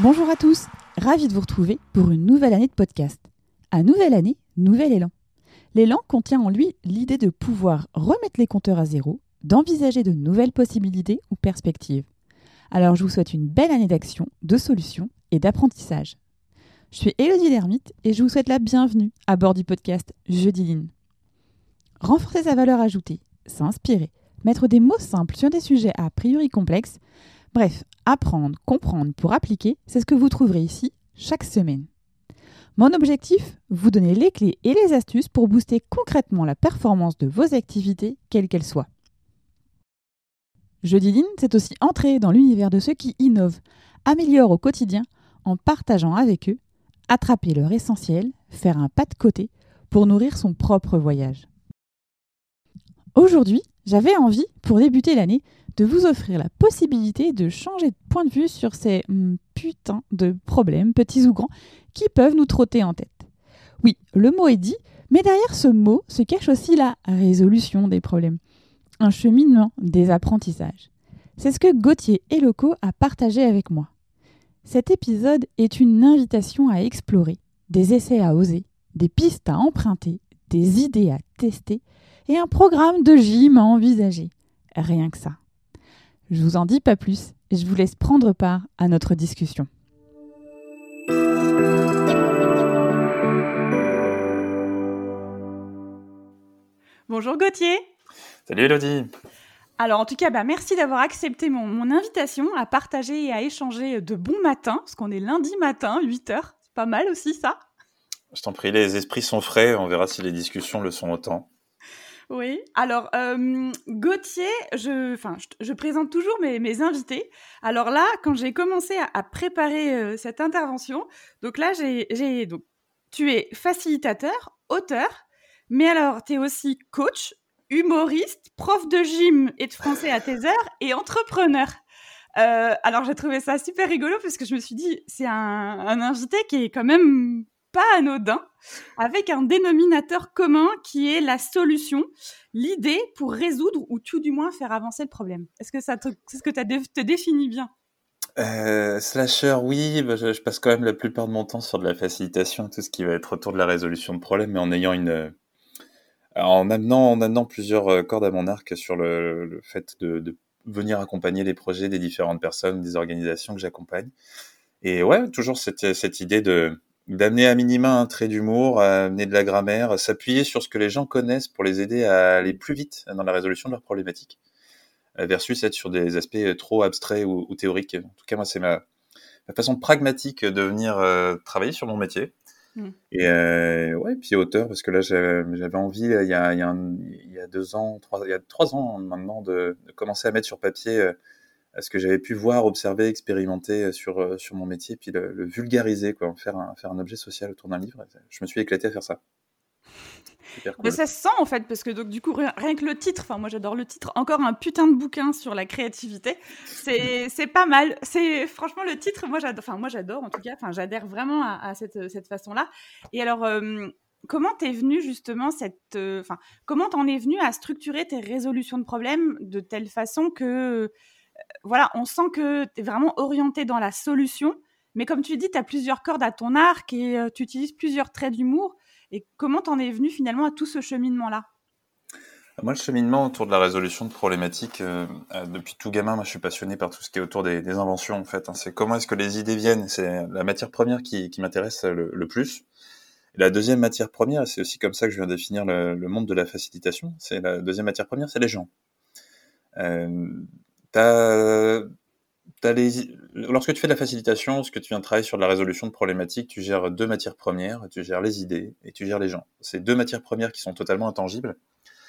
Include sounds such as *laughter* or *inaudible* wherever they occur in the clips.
Bonjour à tous, ravi de vous retrouver pour une nouvelle année de podcast. À nouvelle année, nouvel élan. L'élan contient en lui l'idée de pouvoir remettre les compteurs à zéro, d'envisager de nouvelles possibilités ou perspectives. Alors je vous souhaite une belle année d'action, de solutions et d'apprentissage. Je suis Elodie Lermite et je vous souhaite la bienvenue à bord du podcast Jeudi Line. Renforcer sa valeur ajoutée, s'inspirer, mettre des mots simples sur des sujets a priori complexes, bref, apprendre, comprendre pour appliquer, c'est ce que vous trouverez ici chaque semaine. Mon objectif, vous donner les clés et les astuces pour booster concrètement la performance de vos activités, quelles qu'elles soient. Jeudi Line, c'est aussi entrer dans l'univers de ceux qui innovent, améliorent au quotidien en partageant avec eux, attraper leur essentiel, faire un pas de côté pour nourrir son propre voyage. Aujourd'hui, j'avais envie, pour débuter l'année, de vous offrir la possibilité de changer de point de vue sur ces hum, putains de problèmes, petits ou grands, qui peuvent nous trotter en tête. Oui, le mot est dit, mais derrière ce mot se cache aussi la résolution des problèmes, un cheminement des apprentissages. C'est ce que Gauthier Eloco a partagé avec moi. Cet épisode est une invitation à explorer, des essais à oser, des pistes à emprunter, des idées à tester et un programme de gym à envisager. Rien que ça. Je vous en dis pas plus et je vous laisse prendre part à notre discussion. Bonjour Gauthier. Salut Elodie. Alors en tout cas, bah, merci d'avoir accepté mon, mon, invitation à partager et à échanger de bons matins, parce qu'on est lundi matin, 8h. C'est pas mal aussi ça? Je t'en prie, les esprits sont frais, on verra si les discussions le sont autant. Oui, alors euh, Gauthier, je, je, présente toujours mes, invités. Alors là, quand j'ai commencé à, à préparer euh, cette intervention, donc là, j'ai, donc, tu es facilitateur, auteur, mais alors tu es aussi coach, humoriste, prof de gym et de français à tes heures et entrepreneur. Euh, alors j'ai trouvé ça super rigolo parce que je me suis dit, c'est un, un invité qui est quand même pas anodin, avec un dénominateur commun qui est la solution, l'idée pour résoudre ou tout du moins faire avancer le problème. Est-ce que ça te, ce que tu te définit bien? Euh, slasher, oui, bah, je, passe quand même la plupart de mon temps sur de la facilitation, tout ce qui va être autour de la résolution de problèmes, mais en ayant une, en amenant, en amenant plusieurs cordes à mon arc sur le, fait de, venir accompagner les projets des différentes personnes, des organisations que j'accompagne. Et ouais, toujours cette idée de d'amener à minima un trait d'humour, amener de la grammaire, s'appuyer sur ce que les gens connaissent pour les aider à aller plus vite dans la résolution de leurs problématiques, versus être sur des aspects trop abstraits ou, ou théoriques. En tout cas, moi, c'est ma, ma, façon pragmatique de venir euh, travailler sur mon métier. Mmh. Et euh, ouais, puis auteur, parce que là, j'avais envie, il y, a, il, y a un, il y a deux ans, trois, il y a trois ans maintenant, de, de commencer à mettre sur papier euh, ce que j'avais pu voir, observer, expérimenter sur, sur mon métier, puis le, le vulgariser, quoi, faire un, faire un objet social autour d'un livre. Je me suis éclaté à faire ça. Cool. Mais ça se sent en fait, parce que donc du coup, rien, rien que le titre, enfin moi j'adore le titre, encore un putain de bouquin sur la créativité, c'est *laughs* pas mal. C'est franchement le titre, moi j'adore, enfin moi j'adore en tout cas, enfin j'adhère vraiment à, à, cette, cette façon-là. Et alors, euh, comment t'es venu justement cette, enfin euh, comment t'en es venu à structurer tes résolutions de problèmes de telle façon que voilà, on sent que tu es vraiment orienté dans la solution, mais comme tu dis, tu as plusieurs cordes à ton arc et euh, tu utilises plusieurs traits d'humour. Et comment t'en es venu finalement à tout ce cheminement-là? Moi, le cheminement autour de la résolution de problématiques, euh, depuis tout gamin, moi, je suis passionné par tout ce qui est autour des, inventions, en fait. Hein. C'est comment est-ce que les idées viennent. C'est la matière première qui, m'intéresse le, plus. La deuxième matière première, c'est aussi comme ça que je viens définir le, monde de la facilitation. C'est la deuxième matière première, c'est les gens. Euh, T'as, les, lorsque tu fais de la facilitation, ce que tu viens de travailler sur la résolution de problématiques, tu gères deux matières premières, tu gères les idées et tu gères les gens. C'est deux matières premières qui sont totalement intangibles.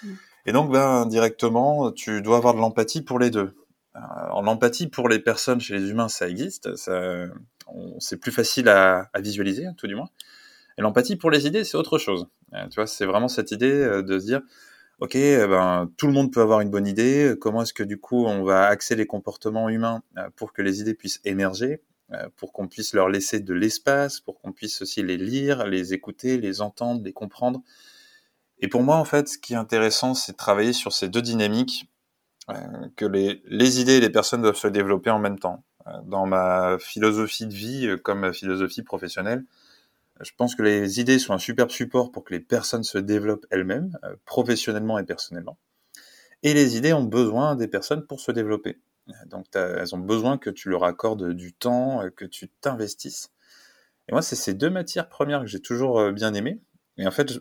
Mmh. Et donc, ben, directement, tu dois avoir de l'empathie pour les deux. L'empathie pour les personnes chez les humains, ça existe, ça, c'est plus facile à, à visualiser, tout du moins. Et l'empathie pour les idées, c'est autre chose. Tu vois, c'est vraiment cette idée euh, de se dire, ok, eh ben, tout le monde peut avoir une bonne idée. Comment est-ce que du coup on va axer les comportements humains euh, pour que les idées puissent émerger, euh, pour qu'on puisse leur laisser de l'espace, pour qu'on puisse aussi les lire, les écouter, les entendre, les comprendre? Et pour moi, en fait, ce qui est intéressant, c'est de travailler sur ces deux dynamiques, euh, que les, les, idées et les personnes doivent se développer en même temps. dans ma philosophie de vie comme ma philosophie professionnelle. Je pense que les idées sont un superbe support pour que les personnes se développent elles-mêmes, professionnellement et personnellement. Et les idées ont besoin des personnes pour se développer. Donc elles ont besoin que tu leur accordes du temps, que tu t'investisses. Et moi, c'est ces deux matières premières que j'ai toujours bien aimées. Et en fait,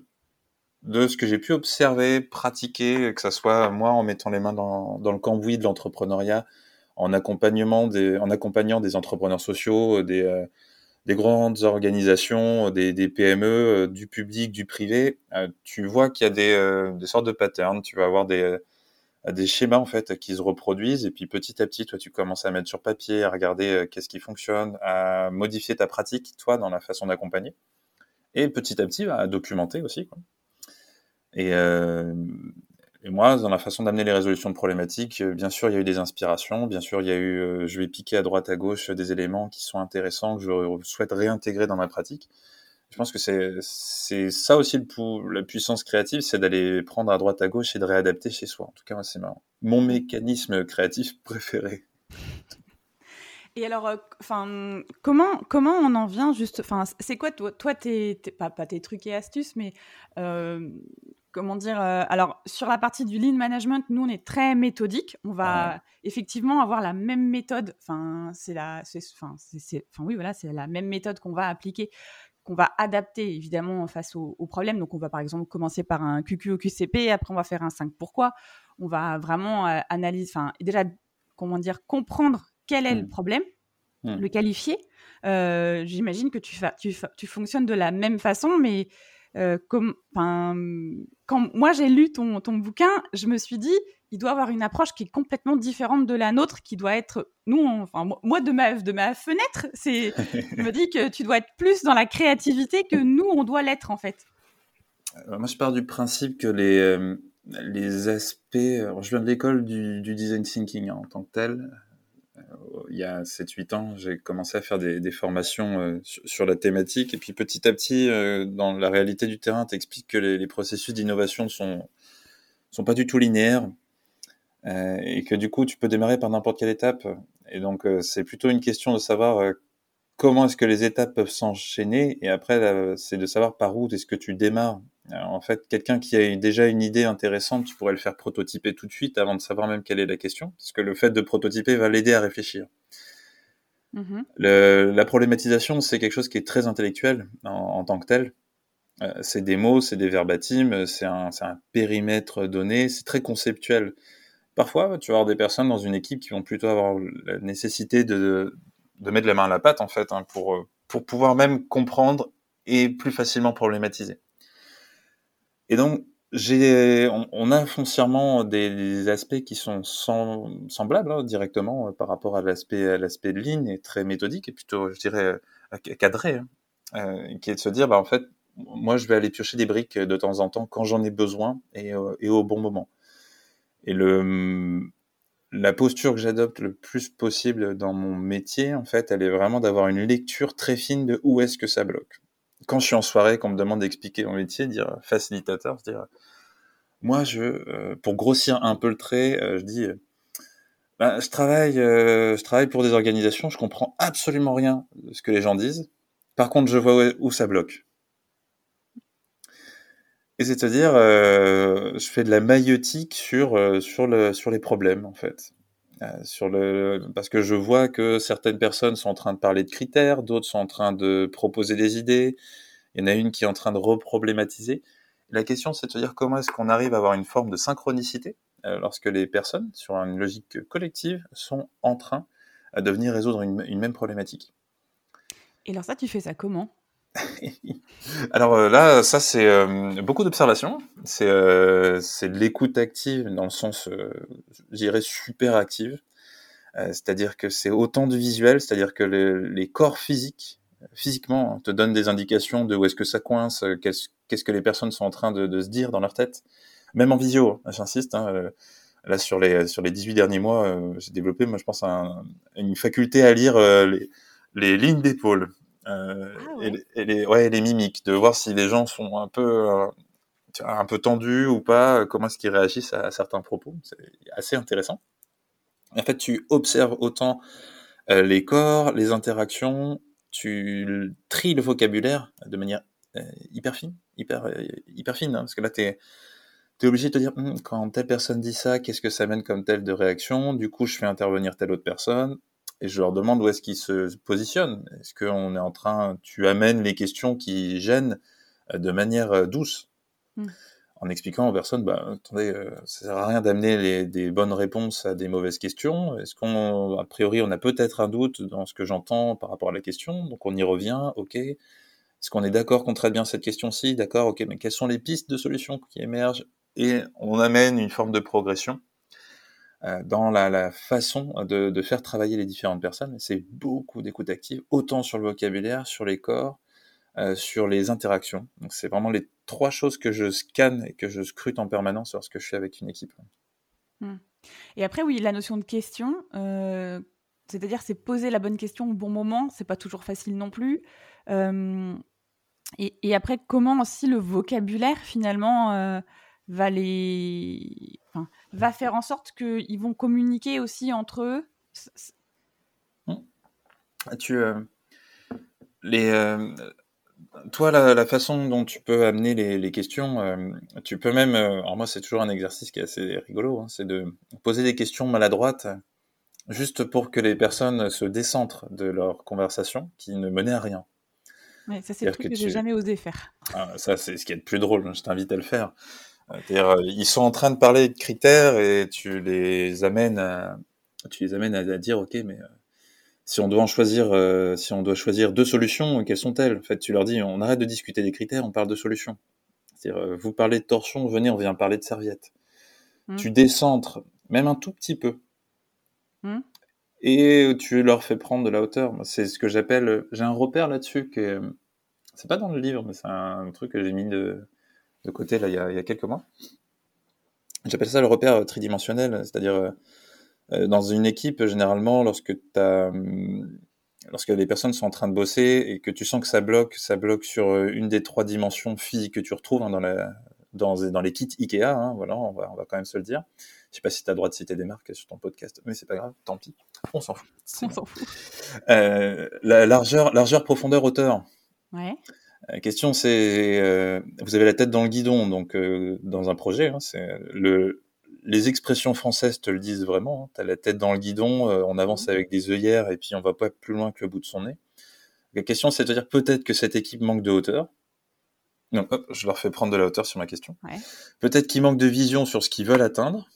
de ce que j'ai pu observer, pratiquer, que ce soit moi en mettant les mains dans, le cambouis de l'entrepreneuriat, en, en accompagnant des entrepreneurs sociaux, des, euh, des grandes organisations, des, des, PME, euh, du public, du privé, euh, tu vois qu'il y a des, des, sortes de patterns, tu vas avoir des, des schémas en fait qui se reproduisent et puis petit à petit, toi, tu commences à mettre sur papier, à regarder qu'est-ce qui fonctionne, à modifier ta pratique, toi, dans la façon d'accompagner. Et petit à petit, à documenter aussi. Quoi. Et, euh, et, moi, dans la façon d'amener les résolutions de problématiques, euh, bien sûr, il y a eu des inspirations. Bien sûr, il y a eu, euh, je vais piquer à droite à gauche des éléments qui sont intéressants que je souhaite réintégrer dans ma pratique. Je pense que c'est ça aussi la puissance créative, c'est d'aller prendre à droite à gauche et de réadapter chez soi. En tout cas, c'est mon mécanisme créatif *laughs* préféré. Et alors, enfin, comment comment on en vient juste, enfin, c'est quoi toi, toi tes, pas tes trucs et astuces, mais comment dire euh, Alors, sur la partie du lean management, nous, on est très méthodique. On va effectivement avoir la même méthode. Enfin, c'est la, enfin, oui, voilà, c'est la même méthode qu'on va appliquer, qu'on va adapter évidemment face aux au problèmes. Donc, on va par exemple commencer par un QQ au QCP, après on va faire un 5 pourquoi. On va vraiment euh, analyser, enfin, déjà, comment dire, comprendre quel est le mmh. problème, mmh. le qualifier. Euh, j'imagine que tu, tu, tu fonctionnes de la même façon, mais euh, quand moi j'ai lu ton, ton bouquin, je me suis dit, il doit avoir une approche qui est complètement différente de la nôtre, qui doit être, nous, enfin moi de ma de ma fenêtre, c'est, je me dis que tu dois être plus dans la créativité que nous on doit l'être en fait. moi je pars du principe que les euh, les aspects, je viens de l'école du, du, design thinking hein, en tant que tel, il y a 7-8 ans, j'ai commencé à faire des, formations euh, sur, la thématique. Et puis petit à petit, euh, dans la réalité du terrain, t'expliques que les, processus d'innovation sont, sont pas du tout linéaires. Euh, et que du coup, tu peux démarrer par n'importe quelle étape. Et donc, c'est plutôt une question de savoir comment est-ce que les étapes peuvent s'enchaîner. Et après, c'est de savoir par où est-ce que tu démarres. En fait, quelqu'un qui a déjà une idée intéressante, tu pourrais le faire prototyper tout de suite avant de savoir même quelle est la question, parce que le fait de prototyper va l'aider à réfléchir. Mmh la problématisation, c'est quelque chose qui est très intellectuel en, tant que tel. Euh, c'est des mots, c'est des verbatims, c'est un, un, périmètre donné, c'est très conceptuel. Parfois, tu vas avoir des personnes dans une équipe qui vont plutôt avoir la nécessité de, de mettre la main à la pâte, en fait, hein, pour, pour pouvoir même comprendre et plus facilement problématiser. Et donc, j'ai, on, a foncièrement des, aspects qui sont semblables hein, directement euh, par rapport à l'aspect, l'aspect de ligne et très méthodique et plutôt, je dirais, euh, cadré, hein, euh, qui est de se dire, bah en fait, moi, je vais aller piocher des briques de temps en temps quand j'en ai besoin et, et au bon moment. Et le, la posture que j'adopte le plus possible dans mon métier, en fait, elle est vraiment d'avoir une lecture très fine de où est-ce que ça bloque quand je suis en soirée, qu'on me demande d'expliquer mon métier, dire facilitateur, dire moi, je, euh, pour grossir un peu le trait, euh, je dis, bah, je travaille, euh, je travaille pour des organisations, je comprends absolument rien de ce que les gens disent. Par contre, je vois où, ça bloque. Et c'est-à-dire, je fais de la maïotique sur les problèmes en fait. Le parce que je vois que certaines personnes sont en train de parler de critères, d'autres sont en train de proposer des idées. Il y en a une qui est en train de reproblématiser. La question, c'est de se dire comment est-ce qu'on arrive à avoir une forme de synchronicité euh, lorsque les personnes, sur une logique collective, sont en train de venir résoudre une, même problématique. Et alors ça, tu fais ça comment? *laughs* Alors euh, là, ça c'est euh, beaucoup d'observations, c'est de l'écoute active dans le sens, je dirais, super active. c'est-à-dire que c'est autant de visuel, c'est-à-dire que les corps physiques physiquement hein, te donne des indications de où est-ce que ça coince, euh, qu'est-ce que les personnes sont en train de, se dire dans leur tête, même en visio, hein, j'insiste. Hein, euh, là, sur les, sur les 18 derniers mois, euh, j'ai développé, moi, je pense, une faculté à lire les, les, lignes d'épaule ah et, les, ouais, les mimiques, de voir si les gens sont un peu, un peu tendus ou pas, comment est-ce qu'ils réagissent à, à, certains propos. C'est assez intéressant. En fait, tu observes autant les corps, les interactions, tu tries le vocabulaire de manière hyper fine, hyper, hyper fine, hein, parce que là, tu es, obligé de te dire, «Hum, quand telle personne dit ça, qu'est-ce que ça mène comme telle de réaction? Du coup, je fais intervenir telle autre personne, et je leur demande où est-ce qu'ils se positionnent. Est-ce qu'on est en train, tu amènes les questions qui gênent de manière douce? Mmh. En expliquant aux personnes, bah, attendez, euh, ça sert à rien d'amener des bonnes réponses à des mauvaises questions. Est-ce qu'on, a priori, on a peut-être un doute dans ce que j'entends par rapport à la question, donc on y revient, ok. Est-ce qu'on est d'accord qu'on traite bien cette question-ci? D'accord, ok, mais quelles sont les pistes de solutions qui émergent? Et on amène une forme de progression. euh, dans la, façon de, faire travailler les différentes personnes. C'est beaucoup d'écoute active, autant sur le vocabulaire, sur les corps, euh, sur les interactions. Donc c'est vraiment les trois choses que je scanne et que je scrute en permanence lorsque je suis avec une équipe. Hmm. Et après, oui, la notion de question, euh, c'est-à-dire c'est poser la bonne question au bon moment, c'est pas toujours facile non plus. Euh, et, après, comment aussi le vocabulaire finalement va les, va faire en sorte qu'ils vont communiquer aussi entre eux. Hmm. Tu les toi, la, façon dont tu peux amener les, questions, euh, tu peux même, euh, alors moi c'est toujours un exercice qui est assez rigolo, hein, c'est de poser des questions maladroites, juste pour que les personnes se décentrent de leur conversation, qui ne menait à rien. Ouais, ça c'est le truc que, je j'ai jamais osé faire. Ah, ça c'est ce qui est le plus drôle, je t'invite à le faire. Euh, c'est-à-dire, ils sont en train de parler de critères et tu les amènes à, tu les amènes à, dire, ok, mais si on doit en choisir, euh, si on doit choisir deux solutions, quelles sont-elles? En fait, tu leur dis, on arrête de discuter des critères, on parle de solutions. C'est-à-dire, euh, vous parlez de torsion, venez, on vient parler de serviette. Mmh. Tu décentres, même un tout petit peu, mmh. et tu leur fais prendre de la hauteur. C'est ce que j'appelle, j'ai un repère là-dessus que c'est pas dans le livre, mais c'est un truc que j'ai mis de, côté là il y, a, il y a quelques mois. J'appelle ça le repère tridimensionnel, c'est-à-dire euh, dans une équipe, généralement, lorsque as, lorsque les personnes sont en train de bosser et que tu sens que ça bloque, ça bloque sur euh, une des trois dimensions physiques que tu retrouves hein, dans, la, dans, dans, les kits Ikea, hein, voilà, on va, on va quand même se le dire. Je sais pas si tu as le droit de citer des marques sur ton podcast, mais c'est pas grave, tant pis, on s'en fout. On s'en fout. Euh, la largeur, largeur, profondeur, hauteur. Ouais. La question c'est, euh, vous avez la tête dans le guidon, donc euh, dans un projet, hein, c'est le les expressions françaises te le disent vraiment. Hein. Tu as la tête dans le guidon, euh, on avance mmh. avec des œillères et puis on va pas plus loin que le bout de son nez. La question, c'est de dire peut-être que cette équipe manque de hauteur. Non, hop, je leur fais prendre de la hauteur sur ma question. Peut-être qu'ils manquent de vision sur ce qu'ils veulent atteindre.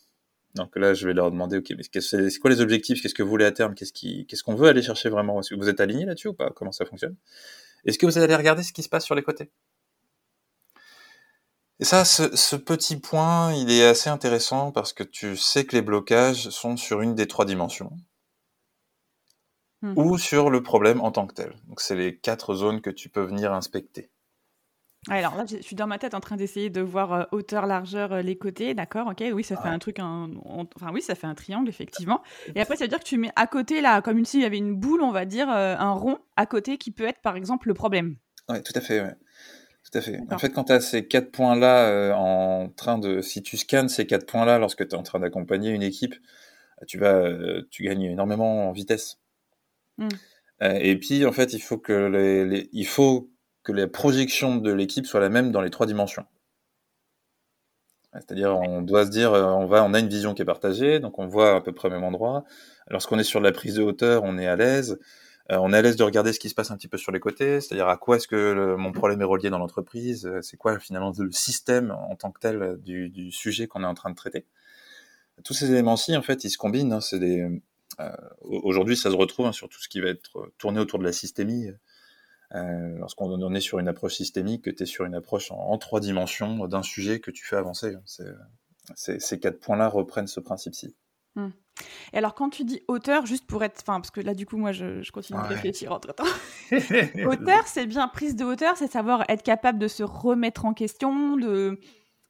Donc là, je vais leur demander, ok, mais c'est quoi les objectifs? Qu'est-ce que vous voulez à terme? Qu'est-ce qu'on veut aller chercher vraiment? Est-ce que vous êtes aligné là-dessus ou pas? Comment ça fonctionne? Est-ce que vous allez regarder ce qui se passe sur les côtés? Et ça, ce, petit point, il est assez intéressant parce que tu sais que les blocages sont sur une des trois dimensions mmh. ou sur le problème en tant que tel. Donc, c'est les quatre zones que tu peux venir inspecter. Alors là, je suis dans ma tête en train d'essayer de voir euh, hauteur, largeur, euh, les côtés, d'accord, ok, oui, ça fait un truc, enfin oui, ça fait un triangle, effectivement. Et après, ça veut dire que tu mets à côté, là, comme s'il y avait une boule, on va dire, euh, un rond à côté qui peut être, par exemple, le problème. Oui, tout à fait, ouais. Tout à fait. En fait, quand tu as ces quatre points-là en train de, si tu scannes ces quatre points-là lorsque tu es en train d'accompagner une équipe, tu vas, tu gagnes énormément en vitesse. Mmh. et puis, en fait, il faut que les, il faut que les projections de l'équipe soient la même dans les trois dimensions. C'est-à-dire, on doit se dire, on va, on a une vision qui est partagée, donc on voit à peu près au même endroit. Lorsqu'on est sur la prise de hauteur, on est à l'aise. Euh, on est à l'aise de regarder ce qui se passe un petit peu sur les côtés, c'est-à-dire à quoi est-ce que mon problème est relié dans l'entreprise, euh, c'est quoi finalement le système en tant que tel du, sujet qu'on est en train de traiter. Tous ces éléments-ci, en fait, ils se combinent. Hein, c'est des, euh, aujourd'hui, ça se retrouve hein, sur tout ce qui va être tourné autour de la systémie. Lorsqu'on est sur une approche systémique, que tu es sur une approche en, trois dimensions d'un sujet que tu fais avancer. ces quatre points-là reprennent ce principe-ci. Mmh. Et alors, quand tu dis auteur, juste pour être. Enfin, parce que là, du coup, moi, je, continue de réfléchir entre temps. *laughs* auteur, c'est bien prise de hauteur, c'est savoir être capable de se remettre en question, de,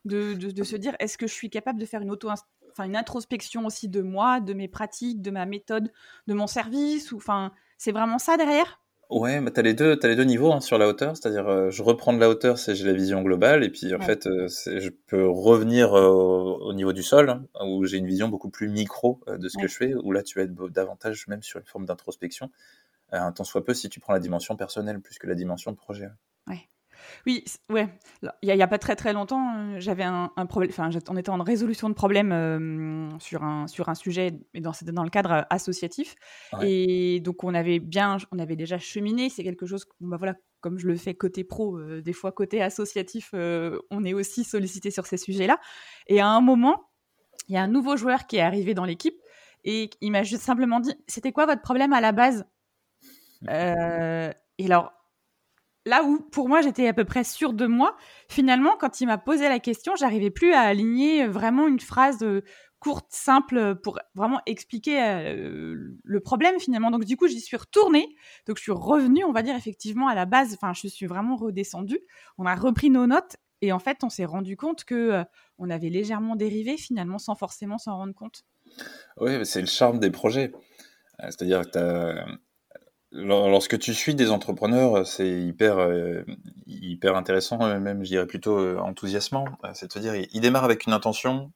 de, de, se dire est-ce que je suis capable de faire une auto enfin une introspection aussi de moi, de mes pratiques, de ma méthode, de mon service ou enfin c'est vraiment ça derrière? Ouais, bah, tu as les deux tu les deux niveaux, hein, sur la hauteur. C'est-à-dire, euh, je reprends de la hauteur, c'est j'ai la vision globale et puis, en fait, euh, je peux revenir, euh, au niveau du sol, hein, où j'ai une vision beaucoup plus micro, de ce que je fais, où là, tu vas être davantage même sur une forme d'introspection, un tant soit peu si tu prends la dimension personnelle plus que la dimension de projet. Ouais. Oui, ouais. Il n'y a, pas très très longtemps, euh, j'avais un, problème. Enfin, on était en résolution de problème euh, sur un sur un sujet, mais dans dans le cadre associatif. Et donc on avait bien, on avait déjà cheminé. C'est quelque chose, bah voilà, comme je le fais côté pro, euh, des fois côté associatif, on est aussi sollicité sur ces sujets-là. Et à un moment, il y a un nouveau joueur qui est arrivé dans l'équipe et il m'a juste simplement dit, c'était quoi votre problème à la base? Et alors là où pour moi j'étais à peu près sûre de moi, finalement quand il m'a posé la question, j'arrivais plus à aligner vraiment une phrase euh, courte, simple pour vraiment expliquer euh, le problème finalement. Donc du coup j'y suis retournée, donc je suis revenue, on va dire effectivement à la base. Enfin je suis vraiment redescendue. On a repris nos notes et en fait on s'est rendu compte que euh, on avait légèrement dérivé finalement sans forcément s'en rendre compte. Oui, c'est le charme des projets. C'est-à-dire que Lorsque tu suis des entrepreneurs, c'est hyper, euh, hyper intéressant, euh, même je dirais plutôt euh, enthousiasmant. C'est à dire, ils, démarrent avec une intention,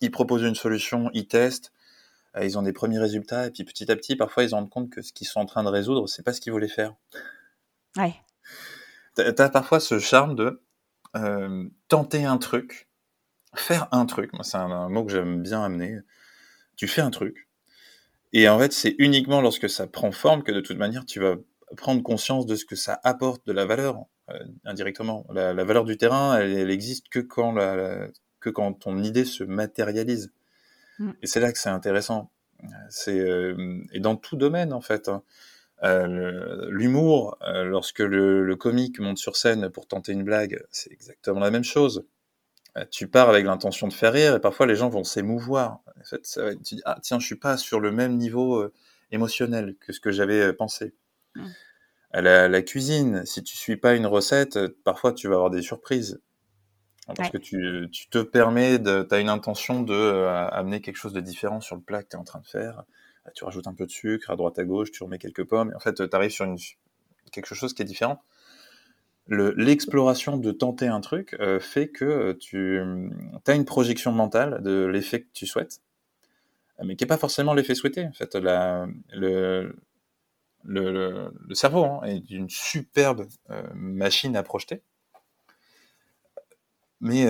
ils proposent une solution, ils testent, ils ont des premiers résultats, et puis petit à petit, parfois, ils se rendent compte que ce qu'ils sont en train de résoudre, c'est pas ce qu'ils voulaient faire. Ouais. T'as as parfois ce charme de tenter un truc, faire un truc. Moi, c'est un mot que j'aime bien amener. Tu fais un truc, et en fait, c'est uniquement lorsque ça prend forme que de toute manière, tu vas prendre conscience de ce que ça apporte de la valeur euh, indirectement. La, valeur du terrain, elle, elle existe que quand, la, que quand ton idée se matérialise. Mm. Et c'est là que c'est intéressant. C'est euh, et dans tout domaine en fait. Hein. Euh, L'humour, euh, lorsque le, le comique monte sur scène pour tenter une blague, c'est exactement la même chose. Euh, tu pars avec l'intention de faire rire et parfois les gens vont s'émouvoir. En fait, ça, tu dis ah tiens je suis pas sur le même niveau euh, émotionnel que ce que j'avais euh, pensé. Mmh. La, la, cuisine, si tu suis pas une recette, parfois tu vas avoir des surprises parce que tu, tu, te permets, de, tu as une intention de amener quelque chose de différent sur le plat que tu es en train de faire. Tu rajoutes un peu de sucre à droite à gauche, tu remets quelques pommes et en fait tu arrives sur une, quelque chose qui est différent l'exploration de tenter un truc euh, fait que euh, tu as une projection mentale de l'effet que tu souhaites, mais qui n'est pas forcément l'effet souhaité. Fait, le, le, le, cerveau hein, est une superbe euh, machine à projeter, mais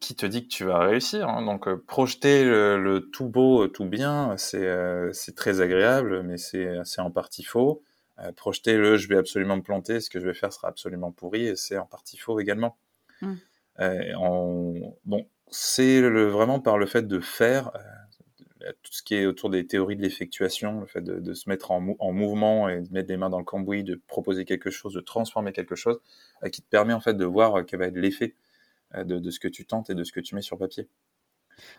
qui te dit que tu vas réussir hein. Donc, projeter le, tout beau, tout bien, c'est très agréable, mais c'est en partie faux. Euh, projeter le je vais absolument me planter, ce que je vais faire sera absolument pourri, et c'est en partie faux également. Mm. Euh, bon, c'est le, vraiment par le fait de faire, euh, tout ce qui est autour des théories de l'effectuation, le fait de, se mettre en, en, mouvement et de mettre les mains dans le cambouis, de proposer quelque chose, de transformer quelque chose, qui te permet en fait de voir quel va être l'effet de, de, ce que tu tentes et de ce que tu mets sur papier.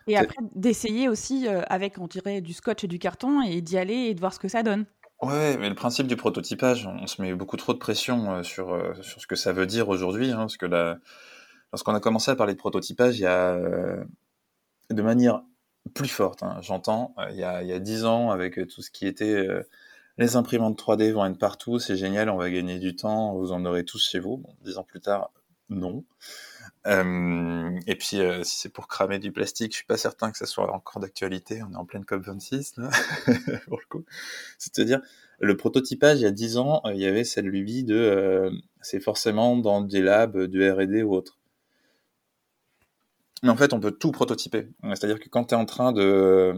Et après, d'essayer aussi avec, on dirait, du scotch et du carton et d'y aller et de voir ce que ça donne. Ouais, mais le principe du prototypage, on se met beaucoup trop de pression euh, sur, euh, sur ce que ça veut dire aujourd'hui, hein, parce que là, lorsqu'on a commencé à parler de prototypage, il y a euh, de manière plus forte, hein, j'entends, il y a il y a 10 ans avec tout ce qui était les imprimantes 3D vont être partout, c'est génial, on va gagner du temps, vous en aurez tous chez vous. Bon, 10 ans plus tard, non. Euh, et puis, euh, si c'est pour cramer du plastique, je suis pas certain que ça soit encore d'actualité. On est en pleine COP 26 là, *laughs* pour le coup. C'est-à-dire, le prototypage il y a 10 ans, euh, il y avait cette lubie de, c'est forcément dans des labs, du R&D ou autre. Mais en fait, on peut tout prototyper. C'est-à-dire que quand tu es en train de,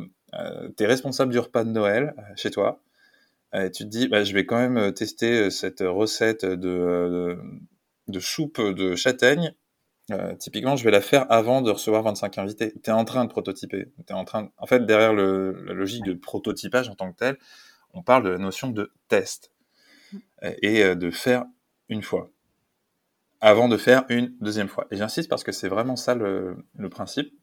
tu es responsable du repas de Noël chez toi, tu te dis, bah, je vais quand même tester cette recette de soupe de châtaigne euh, typiquement, je vais la faire avant de recevoir 25 invités. Tu es en train de prototyper. Es en, train en fait, derrière la logique de prototypage en tant que tel, on parle de la notion de test et euh, de faire une fois avant de faire une deuxième fois. Et j'insiste parce que c'est vraiment ça le, principe.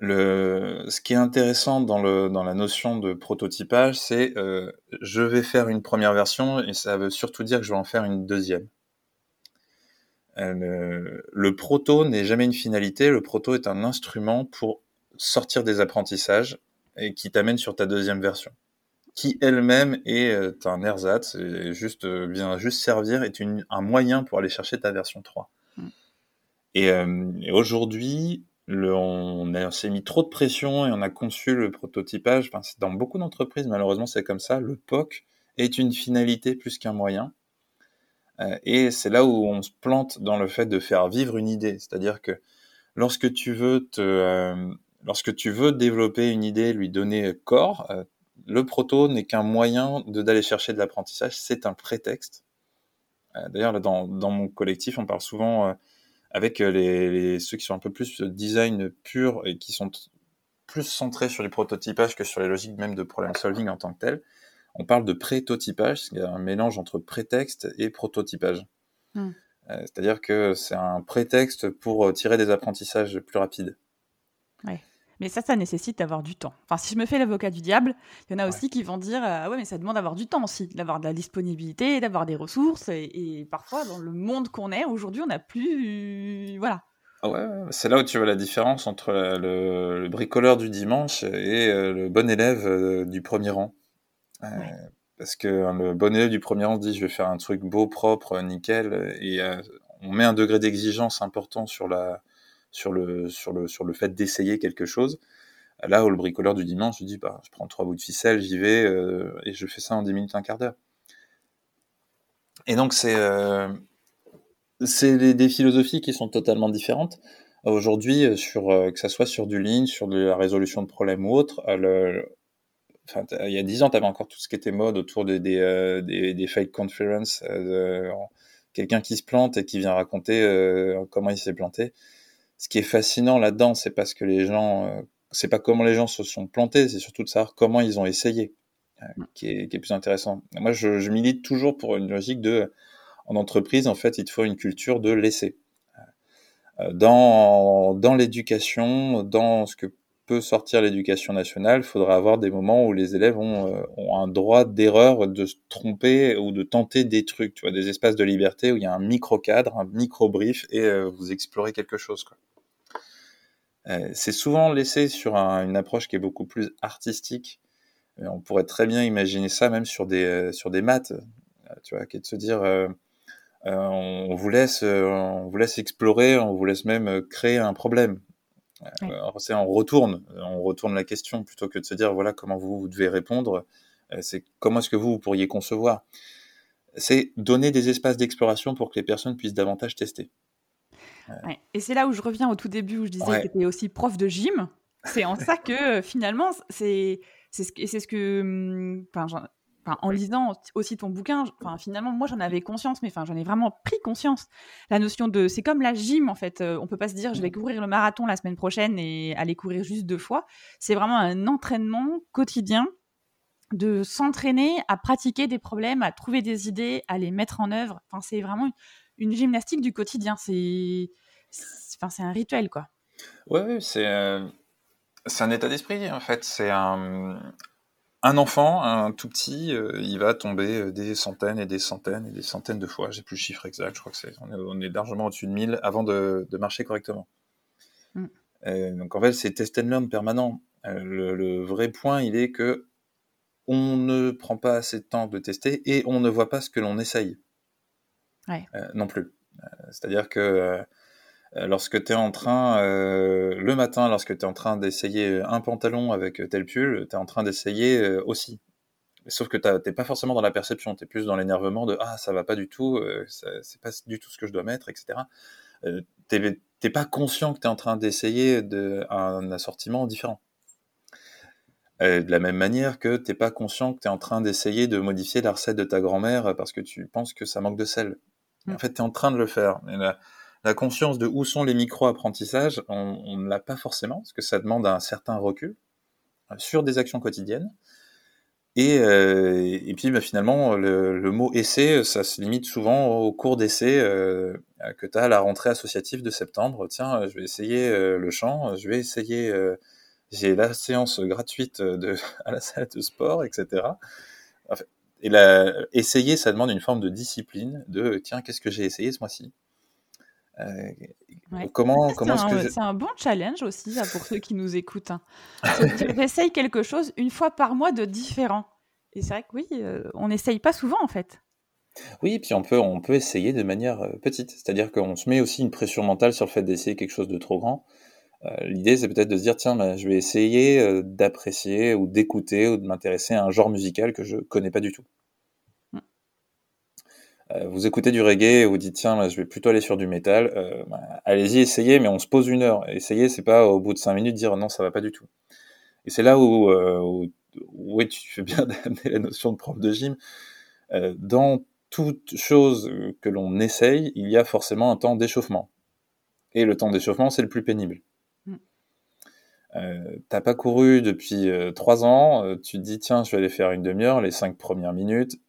Ce qui est intéressant dans la notion de prototypage, c'est euh, je vais faire une première version et ça veut surtout dire que je vais en faire une deuxième. Euh, le, proto n'est jamais une finalité, le proto est un instrument pour sortir des apprentissages et qui t'amène sur ta deuxième version. qui elle-même est un ersatz, et juste, vient juste servir, est une, un moyen pour aller chercher ta version 3. Mm. Et, et aujourd'hui, on, s'est mis trop de pression et on a conçu le prototypage. Enfin, dans beaucoup d'entreprises, malheureusement, c'est comme ça. Le POC est une finalité plus qu'un moyen. Euh, et c'est là où on se plante dans le fait de faire vivre une idée. C'est-à-dire que lorsque tu veux te, euh, lorsque tu veux développer une idée, lui donner corps, euh, le proto n'est qu'un moyen d'aller chercher de l'apprentissage. C'est un prétexte. D'ailleurs, dans, mon collectif, on parle souvent avec les, ceux qui sont un peu plus design pur et qui sont plus centrés sur du prototypage que sur les logiques même de problem solving en tant que tel. On parle de prétotypage, c'est un mélange entre prétexte et prototypage. Hmm. Euh, c'est-à-dire que c'est un prétexte pour euh, tirer des apprentissages plus rapides. Ouais. Mais ça, ça nécessite d'avoir du temps. Enfin, si je me fais l'avocat du diable, il y en a aussi qui vont dire Ah ouais, mais ça demande d'avoir du temps aussi, d'avoir de la disponibilité, d'avoir des ressources. Et, parfois, dans le monde qu'on est aujourd'hui, on n'a plus. Voilà. Ah ouais, c'est là où tu vois la différence entre le, bricoleur du dimanche et euh, le bon élève euh, du premier rang. Euh, parce que le bon élève du premier rang se dit je vais faire un truc beau, propre, nickel, et on met un degré d'exigence important sur la, sur le, sur le, sur le fait d'essayer quelque chose. Là où le bricoleur du dimanche, je dis, bah, je prends trois bouts de ficelle, j'y vais, euh, et je fais ça en 10 minutes, un quart d'heure. Et donc, c'est euh, c'est des, philosophies qui sont totalement différentes. Aujourd'hui, euh, sur que ça soit sur du ligne, sur de la résolution de problèmes ou autre, le, enfin, il y a dix ans, tu avais encore tout ce qui était mode autour des, des, des, des fake conference, quelqu'un qui se plante et qui vient raconter comment il s'est planté ce qui est fascinant là-dedans, c'est parce que les gens, euh, c'est pas comment les gens se sont plantés, c'est surtout de savoir comment ils ont essayé, euh, qui, est, qui, est, plus intéressant. Moi, je, je, milite toujours pour une logique de, en entreprise, en fait, il te faut une culture de laisser. Euh, dans, dans l'éducation, dans ce que peut sortir l'éducation nationale, il faudra avoir des moments où les élèves ont, ont un droit d'erreur, de se tromper ou de tenter des trucs, tu vois, des espaces de liberté où il y a un micro-cadre, un micro-brief et vous explorez quelque chose. Euh, c'est souvent laissé sur une approche qui est beaucoup plus artistique. Euh, on pourrait très bien imaginer ça même sur des, euh, sur des maths, tu vois, qui est de se dire, on, vous laisse, on vous laisse explorer, on vous laisse même créer un problème. On retourne, on retourne la question plutôt que de se dire voilà comment vous, vous devez répondre. c'est comment est-ce que vous, vous pourriez concevoir? C'est donner des espaces d'exploration pour que les personnes puissent davantage tester. Et c'est là où je reviens au tout début où je disais que tu étais aussi prof de gym. C'est en ça *laughs* que euh, finalement, c'est ce, ce que. Hum, enfin, en lisant aussi ton bouquin, enfin, finalement, moi j'en avais conscience, mais enfin, j'en ai vraiment pris conscience. La notion de. C'est comme la gym en fait. Euh, on peut pas se dire je vais courir le marathon la semaine prochaine et aller courir juste deux fois. C'est vraiment un entraînement quotidien de s'entraîner à pratiquer des problèmes, à trouver des idées, à les mettre en œuvre. Enfin, c'est vraiment une gymnastique du quotidien. C'est enfin, c'est un rituel, quoi. Ouais, c'est euh, c'est un état d'esprit, en fait. C'est un, un enfant, un tout petit, euh, il va tomber euh, des centaines et des centaines et des centaines de fois. J'ai plus le chiffre exact, je crois que c'est. On est, largement au-dessus de 1000 avant de, de marcher correctement. Mm. donc en fait, c'est test and learn permanent. Le, le, vrai point, il est que on ne prend pas assez de temps de tester et on ne voit pas ce que l'on essaye. Euh, non plus. Euh, c'est-à-dire que euh, lorsque tu es en train, le matin, lorsque tu es en train d'essayer un pantalon avec tel pull, tu es en train d'essayer aussi. Sauf que tu n'es pas forcément dans la perception, tu es plus dans l'énervement de Ah, ça va pas du tout, c'est pas du tout ce que je dois mettre, etc. tu n'es pas conscient que tu es en train d'essayer un assortiment différent. Euh, de la même manière que t'es pas conscient que tu es en train d'essayer de modifier la recette de ta grand-mère parce que tu penses que ça manque de sel. En mm. fait, tu es en train de le faire. La, conscience de où sont les micro-apprentissages, on ne l'a pas forcément, parce que ça demande un certain recul euh, sur des actions quotidiennes. Et, euh, et puis bah, finalement, le, mot essai, ça se limite souvent au cours d'essai que tu as à la rentrée associative de septembre. Tiens, je vais essayer le chant, je vais essayer j'ai la séance gratuite *laughs* à la salle de sport, etc. et la, essayer, ça demande une forme de discipline, de tiens, qu'est-ce que j'ai essayé ce mois-ci? Euh, Comment, comment c'est, un, bon challenge aussi pour ceux qui nous écoutent. Hein. *laughs* J'essaye quelque chose une fois par mois de différent. Et c'est vrai que oui, on n'essaye pas souvent en fait. Oui, puis on peut, on peut essayer de manière petite. C'est-à-dire qu'on se met aussi une pression mentale sur le fait d'essayer quelque chose de trop grand. L'idée, c'est peut-être de se dire, tiens, bah, je vais essayer d'apprécier ou d'écouter ou de m'intéresser à un genre musical que je connais pas du tout. Euh, vous écoutez du reggae et vous dites tiens, je vais plutôt aller sur du métal, euh, bah, allez-y, essayez, mais on se pose une heure. Essayez, c'est pas au bout de cinq minutes dire non, ça va pas du tout. Et c'est là où, euh, où, tu fais bien *laughs* d'amener la notion de prof de gym. dans toute chose que l'on essaye, il y a forcément un temps d'échauffement. Et le temps d'échauffement, c'est le plus pénible. Mm. t'as pas couru depuis trois ans, tu te dis tiens, je vais aller faire une demi-heure, les cinq premières minutes,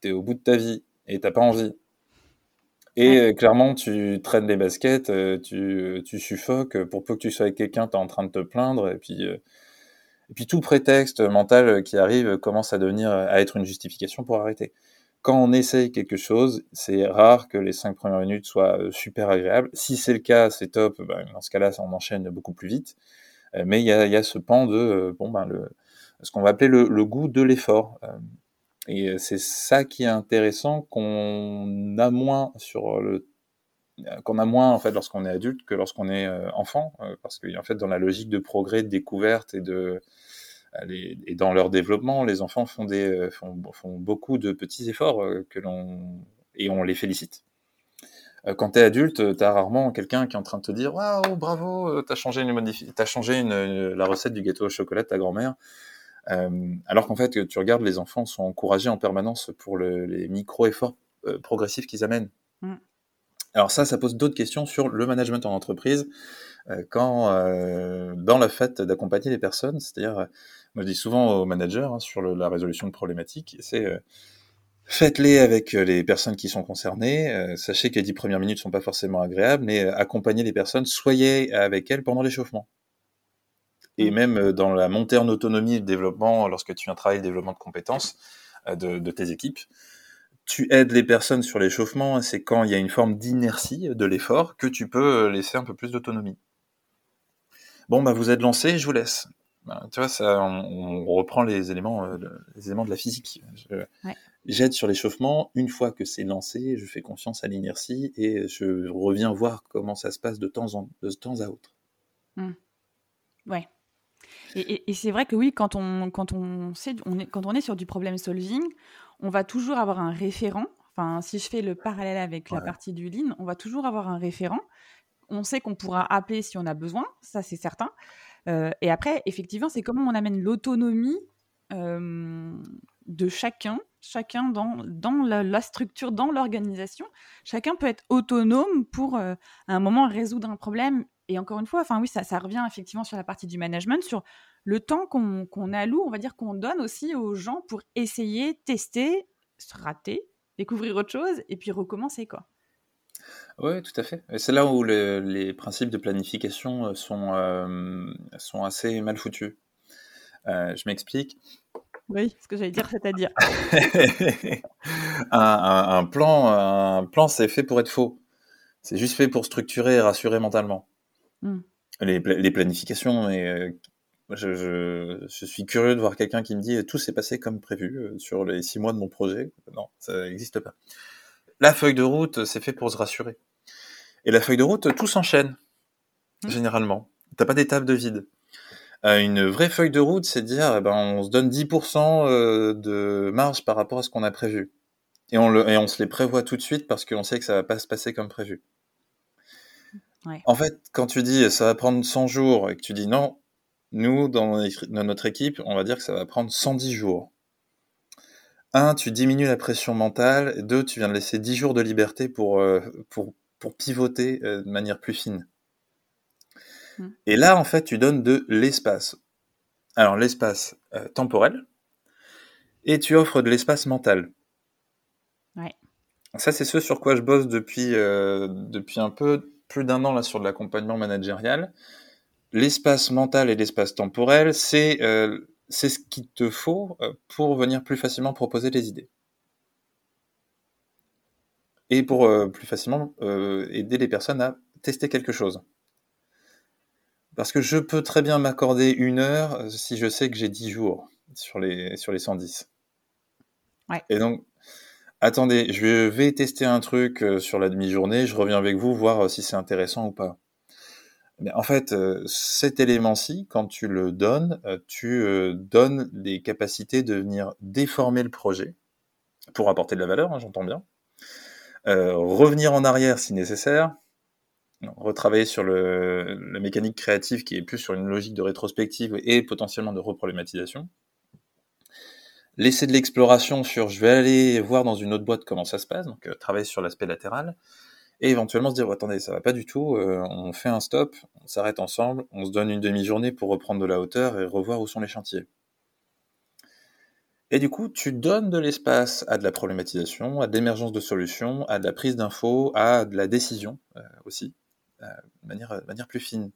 t'es au bout de ta vie et t'as pas envie. Et euh, clairement, tu traînes les baskets, euh, tu, tu, suffoques, pour peu que tu sois avec quelqu'un, tu es en train de te plaindre, et puis, euh, et puis tout prétexte mental qui arrive commence à devenir, à être une justification pour arrêter. Quand on essaye quelque chose, c'est rare que les cinq premières minutes soient super agréables. Si c'est le cas, c'est top. Ben, dans ce cas-là, on enchaîne beaucoup plus vite. mais il y a, y a, ce pan de, bon, ben, le, ce qu'on va appeler le, le goût de l'effort. Et c'est ça qui est intéressant qu'on a moins sur le qu'on a moins en fait lorsqu'on est adulte que lorsqu'on est enfant parce que fait dans la logique de progrès de découverte et de et dans leur développement les enfants font des font, font beaucoup de petits efforts que l'on et on les félicite quand tu es adulte, tu as rarement quelqu'un qui est en train de te dire Waouh, bravo, tu as changé, une as changé une, la recette du gâteau au chocolat de ta grand-mère. Euh, alors qu'en fait, tu regardes, les enfants sont encouragés en permanence pour les micro-efforts euh, progressifs qu'ils amènent. Mm. Alors ça, ça pose d'autres questions sur le management en entreprise, euh, quand dans le fait d'accompagner les personnes, c'est-à-dire, moi je dis souvent aux managers hein, sur la résolution de problématiques, c'est faites-les avec les personnes qui sont concernées, sachez que les dix premières minutes sont pas forcément agréables, mais accompagnez les personnes, soyez avec elles pendant l'échauffement et mmh. même euh, dans la montée en autonomie et le développement, lorsque tu viens travailler le développement de compétences euh, de, tes équipes, tu aides les personnes sur l'échauffement, c'est quand il y a une forme d'inertie de l'effort que tu peux euh, laisser un peu plus d'autonomie. Bon, bah, vous êtes lancé, je vous laisse. Ben, tu vois, ça, on, reprend les éléments, les éléments de la physique. J'aide sur l'échauffement. Une fois que c'est lancé, je fais confiance à l'inertie et je reviens voir comment ça se passe de temps, en, de temps à autre. Mmh. Ouais. Et, c'est vrai que oui, quand on, quand, on sait, on est, quand on est sur du problem solving, on va toujours avoir un référent. Enfin, si je fais le parallèle avec la partie du lean, on va toujours avoir un référent. On sait qu'on pourra appeler si on a besoin, ça c'est certain. Euh, et après, effectivement, c'est comment on amène l'autonomie euh, de chacun, chacun dans, dans la, structure, dans l'organisation. Chacun peut être autonome pour, euh, à un moment, résoudre un problème et encore une fois, enfin oui, ça, ça, revient effectivement sur la partie du management, sur le temps qu'on alloue, on va dire qu'on donne aussi aux gens pour essayer, tester, se rater, découvrir autre chose et puis recommencer quoi. Oui, tout à fait. Et c'est là où les principes de planification euh, sont, euh, sont assez mal foutus. Euh, je m'explique. Oui, ce que j'allais dire, c'est-à-dire. *laughs* un, plan, un plan c'est fait pour être faux. C'est juste fait pour structurer et rassurer mentalement. Mmh. Les, planifications, et, euh, je, suis curieux de voir quelqu'un qui me dit tout s'est passé comme prévu euh, sur les six mois de mon projet. Non, ça n'existe pas. La feuille de route, c'est fait pour se rassurer. Et la feuille de route, tout s'enchaîne, mmh. généralement. T'as pas d'étape de vide. Euh, une vraie feuille de route, c'est dire, eh ben, on se donne 10% de marge par rapport à ce qu'on a prévu. Et on, le, et on se les prévoit tout de suite parce qu'on sait que ça va pas se passer comme prévu. En fait, quand tu dis ça va prendre 100 jours et que tu dis non, nous, dans notre équipe, on va dire que ça va prendre 110 jours. Un, tu diminues la pression mentale. Deux, tu viens de laisser 10 jours de liberté pour, euh, pour, pour pivoter euh, de manière plus fine. Mmh. Et là, en fait, tu donnes de l'espace. Alors, l'espace euh, temporel et tu offres de l'espace mental. Ça, c'est ce sur quoi je bosse depuis, depuis un peu plus d'un an là sur de l'accompagnement managérial. L'espace mental et l'espace temporel, c'est euh, c'est ce qu'il te faut euh, pour venir plus facilement proposer des idées. Et pour euh, plus facilement aider les personnes à tester quelque chose. Parce que je peux très bien m'accorder une heure si je sais que j'ai dix jours. sur les, sur les 110. Ouais. Et donc, attendez, je vais tester un truc euh, sur la demi-journée, je reviens avec vous, voir euh, si c'est intéressant ou pas. Mais en fait, euh, cet élément-ci, quand tu le donnes, tu donnes les capacités de venir déformer le projet pour apporter de la valeur, hein, j'entends bien. revenir en arrière si nécessaire, retravailler sur le, la mécanique créative qui est plus sur une logique de rétrospective et potentiellement de reproblématisation. Laisser de l'exploration sur je vais aller voir dans une autre boîte comment ça se passe, donc euh, travailler sur l'aspect latéral, et éventuellement se dire attendez ça va pas du tout, euh, on fait un stop, on s'arrête ensemble, on se donne une demi-journée pour reprendre de la hauteur et revoir où sont les chantiers. Et du coup, tu donnes de l'espace à de la problématisation, à de l'émergence de solutions, à de la prise d'infos, à de la décision euh, aussi. De manière plus fine.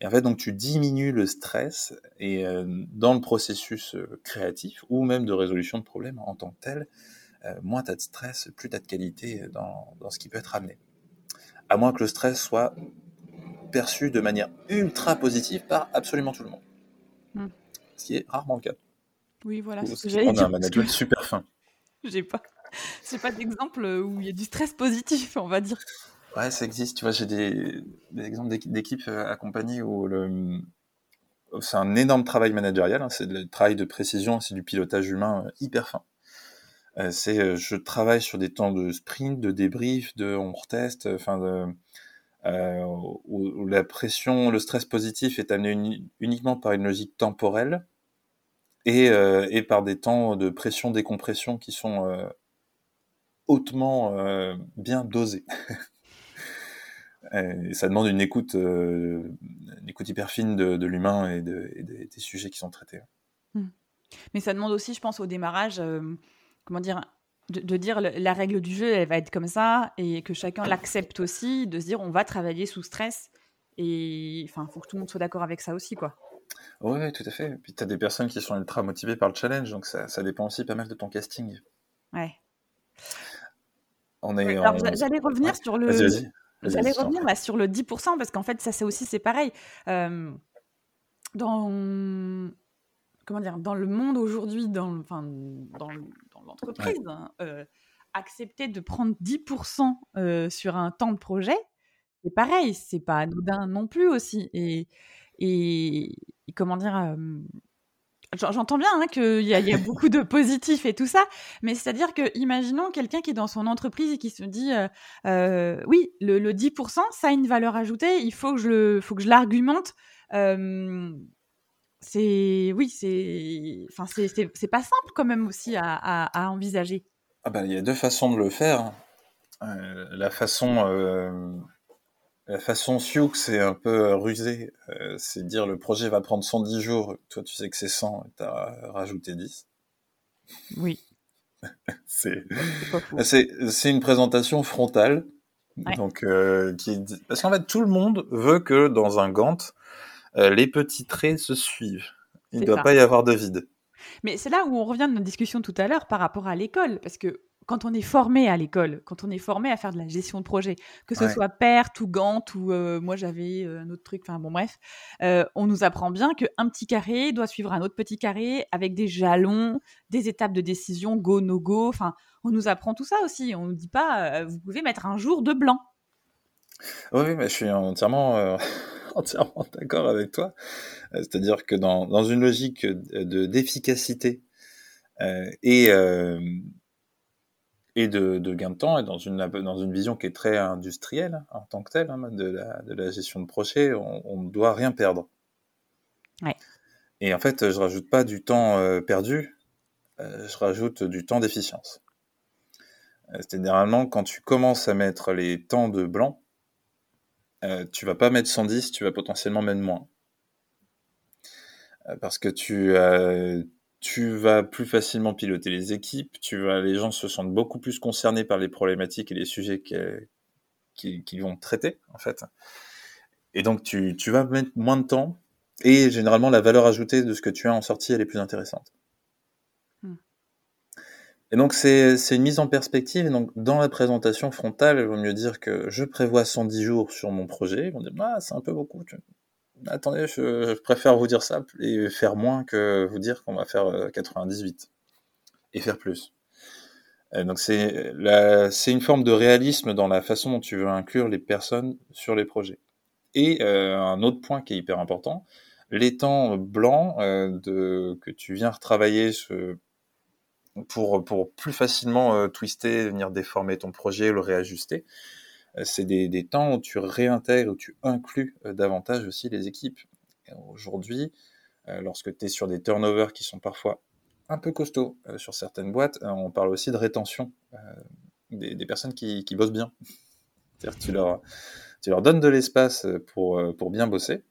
Et en fait, donc tu diminues le stress et euh, dans le processus euh, créatif ou même de résolution de problèmes en tant que tel, moins tu as de stress, plus tu as de qualité dans, dans, ce qui peut être amené. À moins que le stress soit perçu de manière ultra positive par absolument tout le monde. Hmm. Ce qui est rarement le cas. Oui, voilà. On a un management super fin. *laughs* J'ai pas, pas d'exemple où il y a du stress positif, on va dire. Ouais, ça existe. Tu vois, j'ai des, exemples d'équipes euh, accompagnées où le, c'est un énorme travail managérial. Hein, c'est du travail de précision, c'est du pilotage humain euh, hyper fin. Euh, c'est, je travaille sur des temps de sprint, de débrief, de on reteste, enfin où, la pression, le stress positif est amené uniquement par une logique temporelle et, et par des temps de pression décompression qui sont hautement bien dosés. *laughs* Et ça demande une écoute, euh, une écoute hyper fine de, l'humain et, des sujets qui sont traités. Hmm. Mais ça demande aussi, je pense, au démarrage, euh, comment dire, de, dire la règle du jeu, elle va être comme ça, et que chacun l'accepte aussi, de se dire on va travailler sous stress. Et enfin, il faut que tout le monde soit d'accord avec ça aussi, quoi. Oui, tout à fait. Et puis tu as des personnes qui sont ultra motivées par le challenge, donc ça, ça dépend aussi pas mal de ton casting. Ouais. On est, j'allais revenir sur le. Vas-y, vas-y. J'allais revenir sur le 10%, parce qu'en fait, ça c'est aussi c'est pareil. Euh, dans, comment dire, dans le monde aujourd'hui, dans, enfin, dans, l'entreprise, hein, euh, accepter de prendre 10% euh, sur un temps de projet, c'est pareil, c'est pas anodin non plus aussi. Et, et, et comment dire, J'entends bien hein, qu'il y, a *laughs* beaucoup de positifs et tout ça, mais c'est-à-dire que, imaginons quelqu'un qui est dans son entreprise et qui se dit euh, euh, oui, le, 10%, ça a une valeur ajoutée, il faut que je, faut que je l'argumente. Euh, c'est oui, c'est enfin c'est pas simple quand même aussi à, à, envisager. Ah ben, il y a deux façons de le faire. la façon la façon Sioux, c'est un peu euh, rusé. Euh, c'est dire le projet va prendre 110 jours, toi tu sais que c'est 100 et tu as rajouté 10. Oui. *laughs* c'est une présentation frontale. Donc, euh, qui Parce qu'en fait, tout le monde veut que dans un Gantt, les petits traits se suivent. Il ne doit pas y avoir de vide. Mais c'est là où on revient de notre discussion tout à l'heure par rapport à l'école. Parce que quand on est formé à l'école, quand on est formé à faire de la gestion de projet, que ce soit PERT ou Gantt ou euh, moi j'avais euh, un autre truc, enfin bon bref, euh, on nous apprend bien qu'un petit carré doit suivre un autre petit carré avec des jalons, des étapes de décision, go, no go, enfin on nous apprend tout ça aussi, on ne nous dit pas vous pouvez mettre un jour de blanc. Oui, mais je suis entièrement, *laughs* entièrement d'accord avec toi. C'est-à-dire que dans, dans, une logique de d'efficacité et et de, gain de temps, et dans une, dans une vision qui est très industrielle hein, en tant que telle, hein, de, la, de, la, gestion de projet, on ne doit rien perdre. Et en fait, je rajoute pas du temps euh, perdu, euh, je rajoute du temps d'efficience. Euh, c'est généralement quand tu commences à mettre les temps de blanc, tu vas pas mettre 110, tu vas potentiellement mettre moins. parce que tu, tu vas plus facilement piloter les équipes, tu vas, les gens se sentent beaucoup plus concernés par les problématiques et les sujets qu'ils vont traiter, en fait. Et donc, tu, tu, vas mettre moins de temps, et généralement, la valeur ajoutée de ce que tu as en sortie, elle est plus intéressante. Hmm. Et donc, c'est une mise en perspective. Et donc, dans la présentation frontale, il vaut mieux dire que je prévois 110 jours sur mon projet. Ils vont dire, ah, c'est un peu beaucoup. Attendez, je, préfère vous dire ça et faire moins que vous dire qu'on va faire 98 et faire plus. donc c'est une forme de réalisme dans la façon dont tu veux inclure les personnes sur les projets. Et un autre point qui est hyper important, les temps blancs de, que tu viens retravailler pour plus facilement twister, venir déformer ton projet, le réajuster. Euh, c'est des, temps où tu réintègres, où tu inclus euh, davantage aussi les équipes. Aujourd'hui, euh, lorsque tu es sur des turnovers qui sont parfois un peu costauds sur certaines boîtes, on parle aussi de rétention des, personnes qui, bossent bien. *laughs* C'est-à-dire que tu leur, tu leur donnes de l'espace pour, pour bien bosser,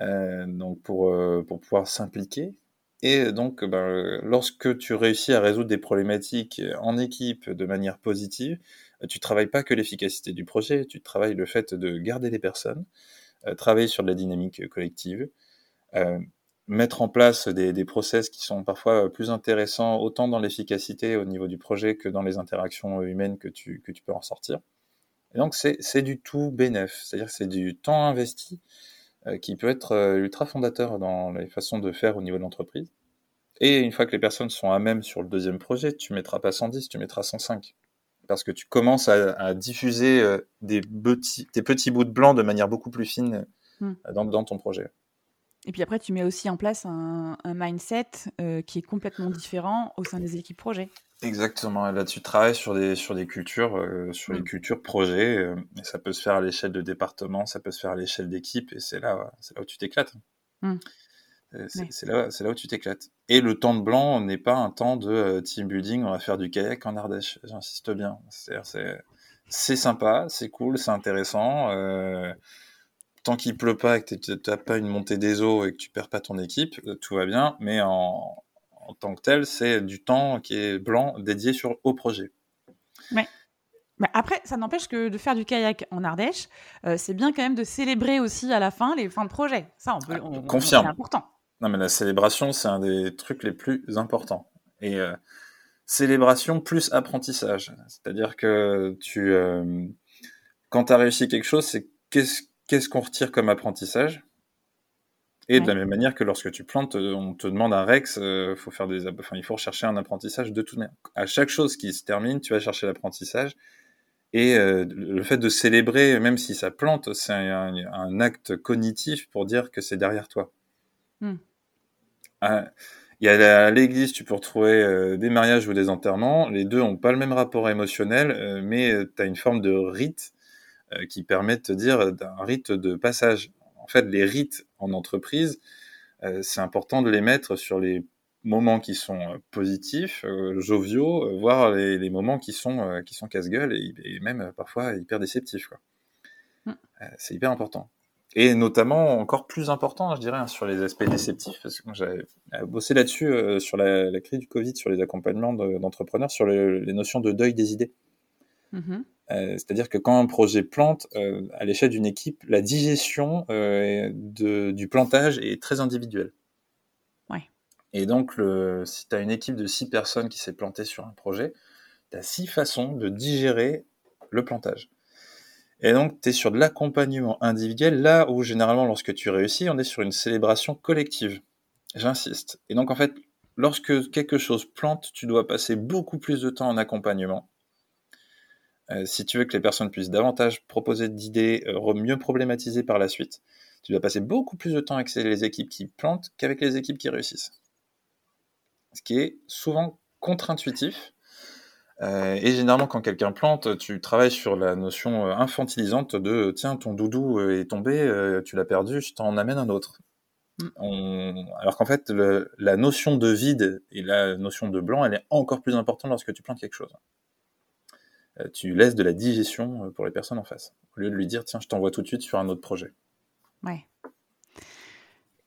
donc pour, pour pouvoir s'impliquer. Et donc, ben, lorsque tu réussis à résoudre des problématiques en équipe de manière positive, tu travailles pas que l'efficacité du projet, tu travailles le fait de garder les personnes, euh, travailler sur de la dynamique collective, euh, mettre en place des, process qui sont parfois plus intéressants autant dans l'efficacité au niveau du projet que dans les interactions humaines que tu, peux en sortir. Et donc c'est du tout bénéf, c'est-à-dire que c'est du temps investi euh, qui peut être ultra fondateur dans les façons de faire au niveau de l'entreprise. Et une fois que les personnes sont à même sur le deuxième projet, tu mettras pas 110, tu mettras 105 parce que tu commences à, diffuser euh, des petits, petits bouts de blanc de manière beaucoup plus fine hmm. euh, dans, ton projet. Et puis après, tu mets aussi en place un, mindset euh, qui est complètement différent au sein des équipes projets. Exactement. Là, tu travailles sur des, sur des cultures, sur les hmm. cultures projets. et ça peut se faire à l'échelle de département, ça peut se faire à l'échelle d'équipe, et c'est là, c'est là où tu t'éclates. Hmm. C'est là, là où tu t'éclates. Et le temps de blanc n'est pas un temps de euh, team building, on va faire du kayak en Ardèche, j'insiste bien. C'est sympa, c'est cool, c'est intéressant. Euh, tant qu'il pleut pas et que tu n'as pas une montée des eaux et que tu perds pas ton équipe, euh, tout va bien. Mais en, en tant que tel, c'est du temps qui est blanc dédié sur, au projet. Ouais. Après, ça n'empêche que de faire du kayak en Ardèche, c'est bien quand même de célébrer aussi à la fin les fins de projet. Ça, on peut. On, confirme. C'est important. Non, mais la célébration, c'est un des trucs les plus importants. Et euh, célébration plus apprentissage. C'est-à-dire que tu, euh, quand tu as réussi quelque chose, c'est qu'est-ce qu'on retire comme apprentissage? Et de la même manière que lorsque tu plantes, on te demande un rex, euh, faut faire des, enfin, il faut rechercher un apprentissage de tout manière. À chaque chose qui se termine, tu vas chercher l'apprentissage. Et le fait de célébrer, même si ça plante, c'est un, acte cognitif pour dire que c'est derrière toi. Hmm. Il y a à l'église, tu peux retrouver euh, des mariages ou des enterrements. Les deux ont pas le même rapport émotionnel, euh, mais euh, tu as une forme de rite qui permet de te dire d'un rite de passage. En fait, les rites en entreprise, c'est important de les mettre sur les moments qui sont positifs, joviaux, voire les, moments qui sont qui sont casse-gueule et, même parfois hyper déceptifs. Mmh. c'est hyper important et notamment encore plus important, je dirais, hein, sur les aspects déceptifs, parce que j'avais bossé là-dessus euh, sur la, crise du Covid, sur les accompagnements d'entrepreneurs, sur les notions de deuil des idées. Mm-hmm. Euh, c'est-à-dire que quand un projet plante, euh, à l'échelle d'une équipe, la digestion de, du plantage est très individuelle. Ouais. Et donc, le, si tu as une équipe de six personnes qui s'est plantée sur un projet, tu as six façons de digérer le plantage. Et donc, tu es sur de l'accompagnement individuel, là où généralement, lorsque tu réussis, on est sur une célébration collective. J'insiste. Et donc, en fait, lorsque quelque chose plante, tu dois passer beaucoup plus de temps en accompagnement. Euh, si tu veux que les personnes puissent davantage proposer d'idées, euh, mieux problématiser par la suite, tu dois passer beaucoup plus de temps avec les équipes qui plantent qu'avec les équipes qui réussissent. Ce qui est souvent contre-intuitif, et généralement, quand quelqu'un plante, tu travailles sur la notion euh, infantilisante de tiens, ton doudou euh, est tombé, tu l'as perdu, je t'en amène un autre. Mm. Alors qu'en fait, la notion de vide et la notion de blanc, elle est encore plus importante lorsque tu plantes quelque chose. tu laisses de la digestion pour les personnes en face, au lieu de lui dire tiens, je t'envoie tout de suite sur un autre projet. Ouais.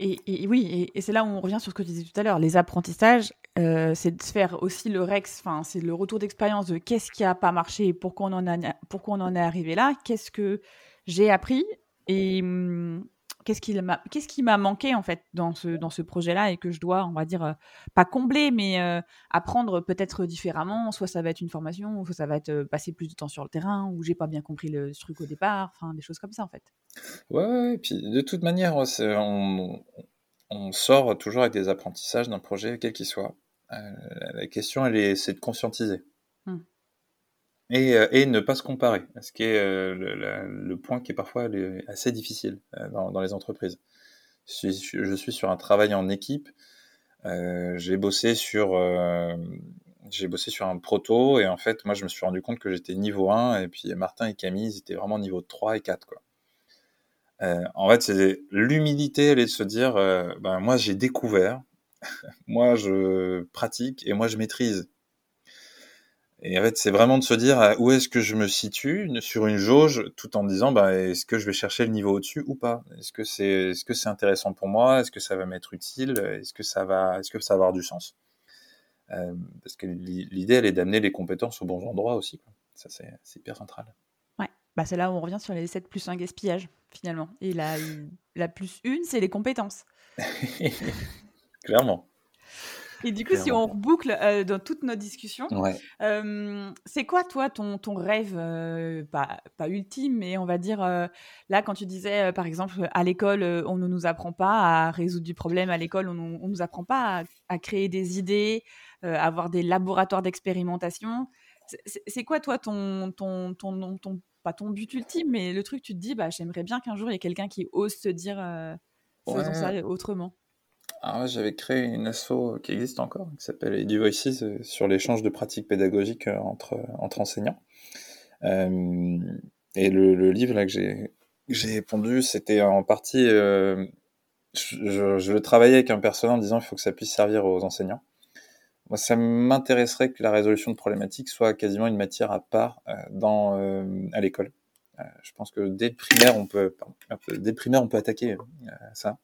Et, oui, et, c'est là où on revient sur ce que tu disais tout à l'heure. Les apprentissages, euh, c'est de faire aussi le REX, c'est le retour d'expérience de qu'est-ce qui n'a pas marché pourquoi on en, a, pourquoi on en est arrivé là, qu'est-ce que j'ai appris et hum, qu'est-ce qui m'a qu'est-ce qui m'a manqué en fait dans ce dans ce projet-là et que je dois on va dire euh, pas combler mais euh, apprendre peut-être différemment. Soit ça va être une formation soit ça va être euh, passer plus de temps sur le terrain ou j'ai pas bien compris le truc au départ enfin des choses comme ça en fait. Ouais, et puis de toute manière on, on, sort toujours avec des apprentissages d'un projet quel qu'il soit. La question elle est c'est de conscientiser et, euh, et, ne pas se comparer, ce qui est euh, le, point qui est parfois assez difficile euh, dans, les entreprises. Je suis, sur un travail en équipe. J'ai bossé sur j'ai bossé sur un proto et en fait moi je me suis rendu compte que j'étais niveau 1 et puis Martin et Camille ils étaient vraiment niveau 3 et 4 quoi. En fait c'est l'humilité elle est de se dire ben moi j'ai découvert *laughs* moi je pratique et moi je maîtrise et en fait, c'est vraiment de se dire euh, où est-ce que je me situe sur une jauge, tout en disant bah, est-ce que je vais chercher le niveau au-dessus ou pas? Est-ce que c'est est-ce que c'est intéressant pour moi? Est-ce que ça va m'être utile? Est-ce que ça va est-ce que ça va avoir du sens? Euh, Parce que l'idée, elle est d'amener les compétences aux bons endroits aussi. Quoi. Ça, c'est, c'est hyper central. Ouais, bah, c'est là où on revient sur les 7 plus 1 gaspillage finalement. Et la, la plus une, c'est les compétences. *laughs* Clairement. Et du coup, si on reboucle euh, dans toutes nos discussions, euh, c'est quoi, toi, ton, ton rêve, euh, pas, pas, ultime, mais on va dire, là, quand tu disais, par exemple, à l'école, on ne nous apprend pas à résoudre du problème, à l'école, on ne nous apprend pas à, créer des idées, avoir des laboratoires d'expérimentation. C'est quoi, toi, ton, ton, ton, ton, pas ton but ultime, mais le truc, tu te dis, bah, j'aimerais bien qu'un jour, il y ait quelqu'un qui ose se dire, faisons ça autrement. Alors j'avais créé une asso qui existe encore, qui s'appelle Edu Voices, euh, sur l'échange de pratiques pédagogiques euh, entre, enseignants. Euh, et le, livre là que j'ai j'ai pondu, c'était en partie, je, le travaillais avec un personnel en disant il faut que ça puisse servir aux enseignants. Moi, ça m'intéresserait que la résolution de problématiques soit quasiment une matière à part dans à l'école. je pense que dès primaire, on peut, dès primaire, on peut attaquer ça.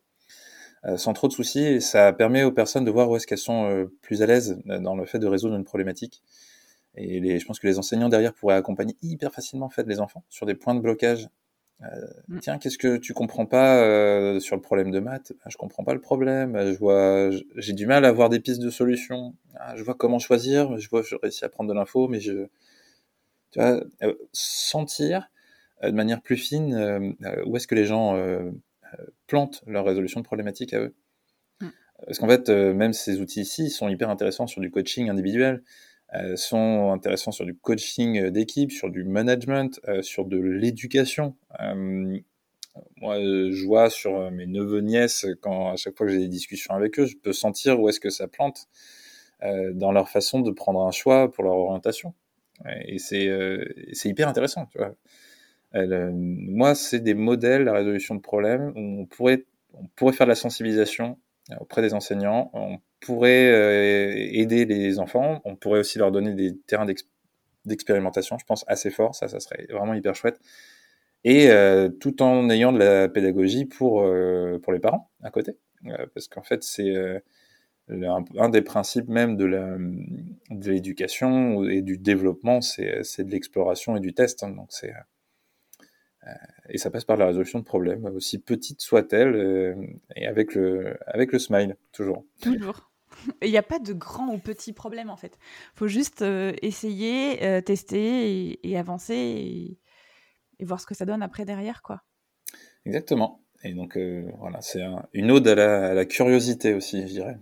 Euh, sans trop de soucis et ça permet aux personnes de voir où est-ce qu'elles sont euh, plus à l'aise euh, dans le fait de résoudre une problématique. Et les, je pense que les enseignants derrière pourraient accompagner hyper facilement en fait les enfants sur des points de blocage. Euh, Tiens, qu'est-ce que tu comprends pas euh, sur le problème de maths? Ah, Je comprends pas le problème. Je vois, j'ai du mal à avoir des pistes de solutions. Ah, je vois comment choisir. Je vois, je réussis à prendre de l'info, mais je, tu vois, sentir de manière plus fine où est-ce que les gens plantent leur résolution de problématiques à eux. Mm. Parce qu'en fait, euh, même ces outils ici sont hyper intéressants sur du coaching individuel, euh, sont intéressants sur du coaching euh, d'équipe, sur du management, sur de l'éducation. moi, je vois sur mes neveux nièces, quand à chaque fois que j'ai des discussions avec eux, je peux sentir où est-ce que ça plante dans leur façon de prendre un choix pour leur orientation. Et c'est c'est hyper intéressant, tu vois. Euh, moi, c'est des modèles, la résolution de problèmes, où on pourrait, on pourrait faire de la sensibilisation euh, auprès des enseignants, on pourrait euh, aider les enfants, on pourrait aussi leur donner des terrains d'expérimentation, je pense, assez forts, ça, ça serait vraiment hyper chouette. Et tout en ayant de la pédagogie pour, pour les parents à côté. parce qu'en fait, c'est un, des principes même de l'éducation et du développement, c'est de l'exploration et du test. Hein. donc c'est euh, et ça passe par la résolution de problèmes, aussi petite soit-elle, euh, et avec le, avec le smile, toujours. Toujours. *laughs* Il n'y a pas de grand ou petit problème en fait. Il faut juste euh, essayer, tester et, avancer et, voir ce que ça donne après derrière. quoi. Exactement. Et donc voilà, c'est une ode à la curiosité aussi, je dirais.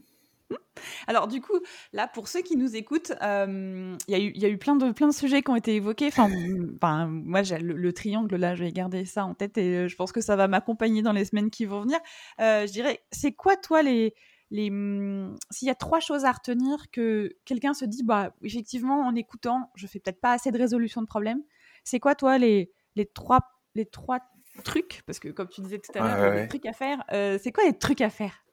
Alors du coup, là, pour ceux qui nous écoutent, euh, il y, a eu plein de, plein de sujets qui ont été évoqués. Enfin, *laughs* moi, j'ai le, triangle, là, je vais garder ça en tête et euh, je pense que ça va m'accompagner dans les semaines qui vont venir. Euh, je dirais, c'est quoi, toi, les... les hmm, S'il y a trois choses à retenir que quelqu'un se dit, bah, effectivement, en écoutant, je fais peut-être pas assez de résolution de problème. C'est quoi, toi, les, les, trois, les trois trucs? Parce que, comme tu disais tout à l'heure, il y a des trucs à faire. c'est quoi les trucs à faire?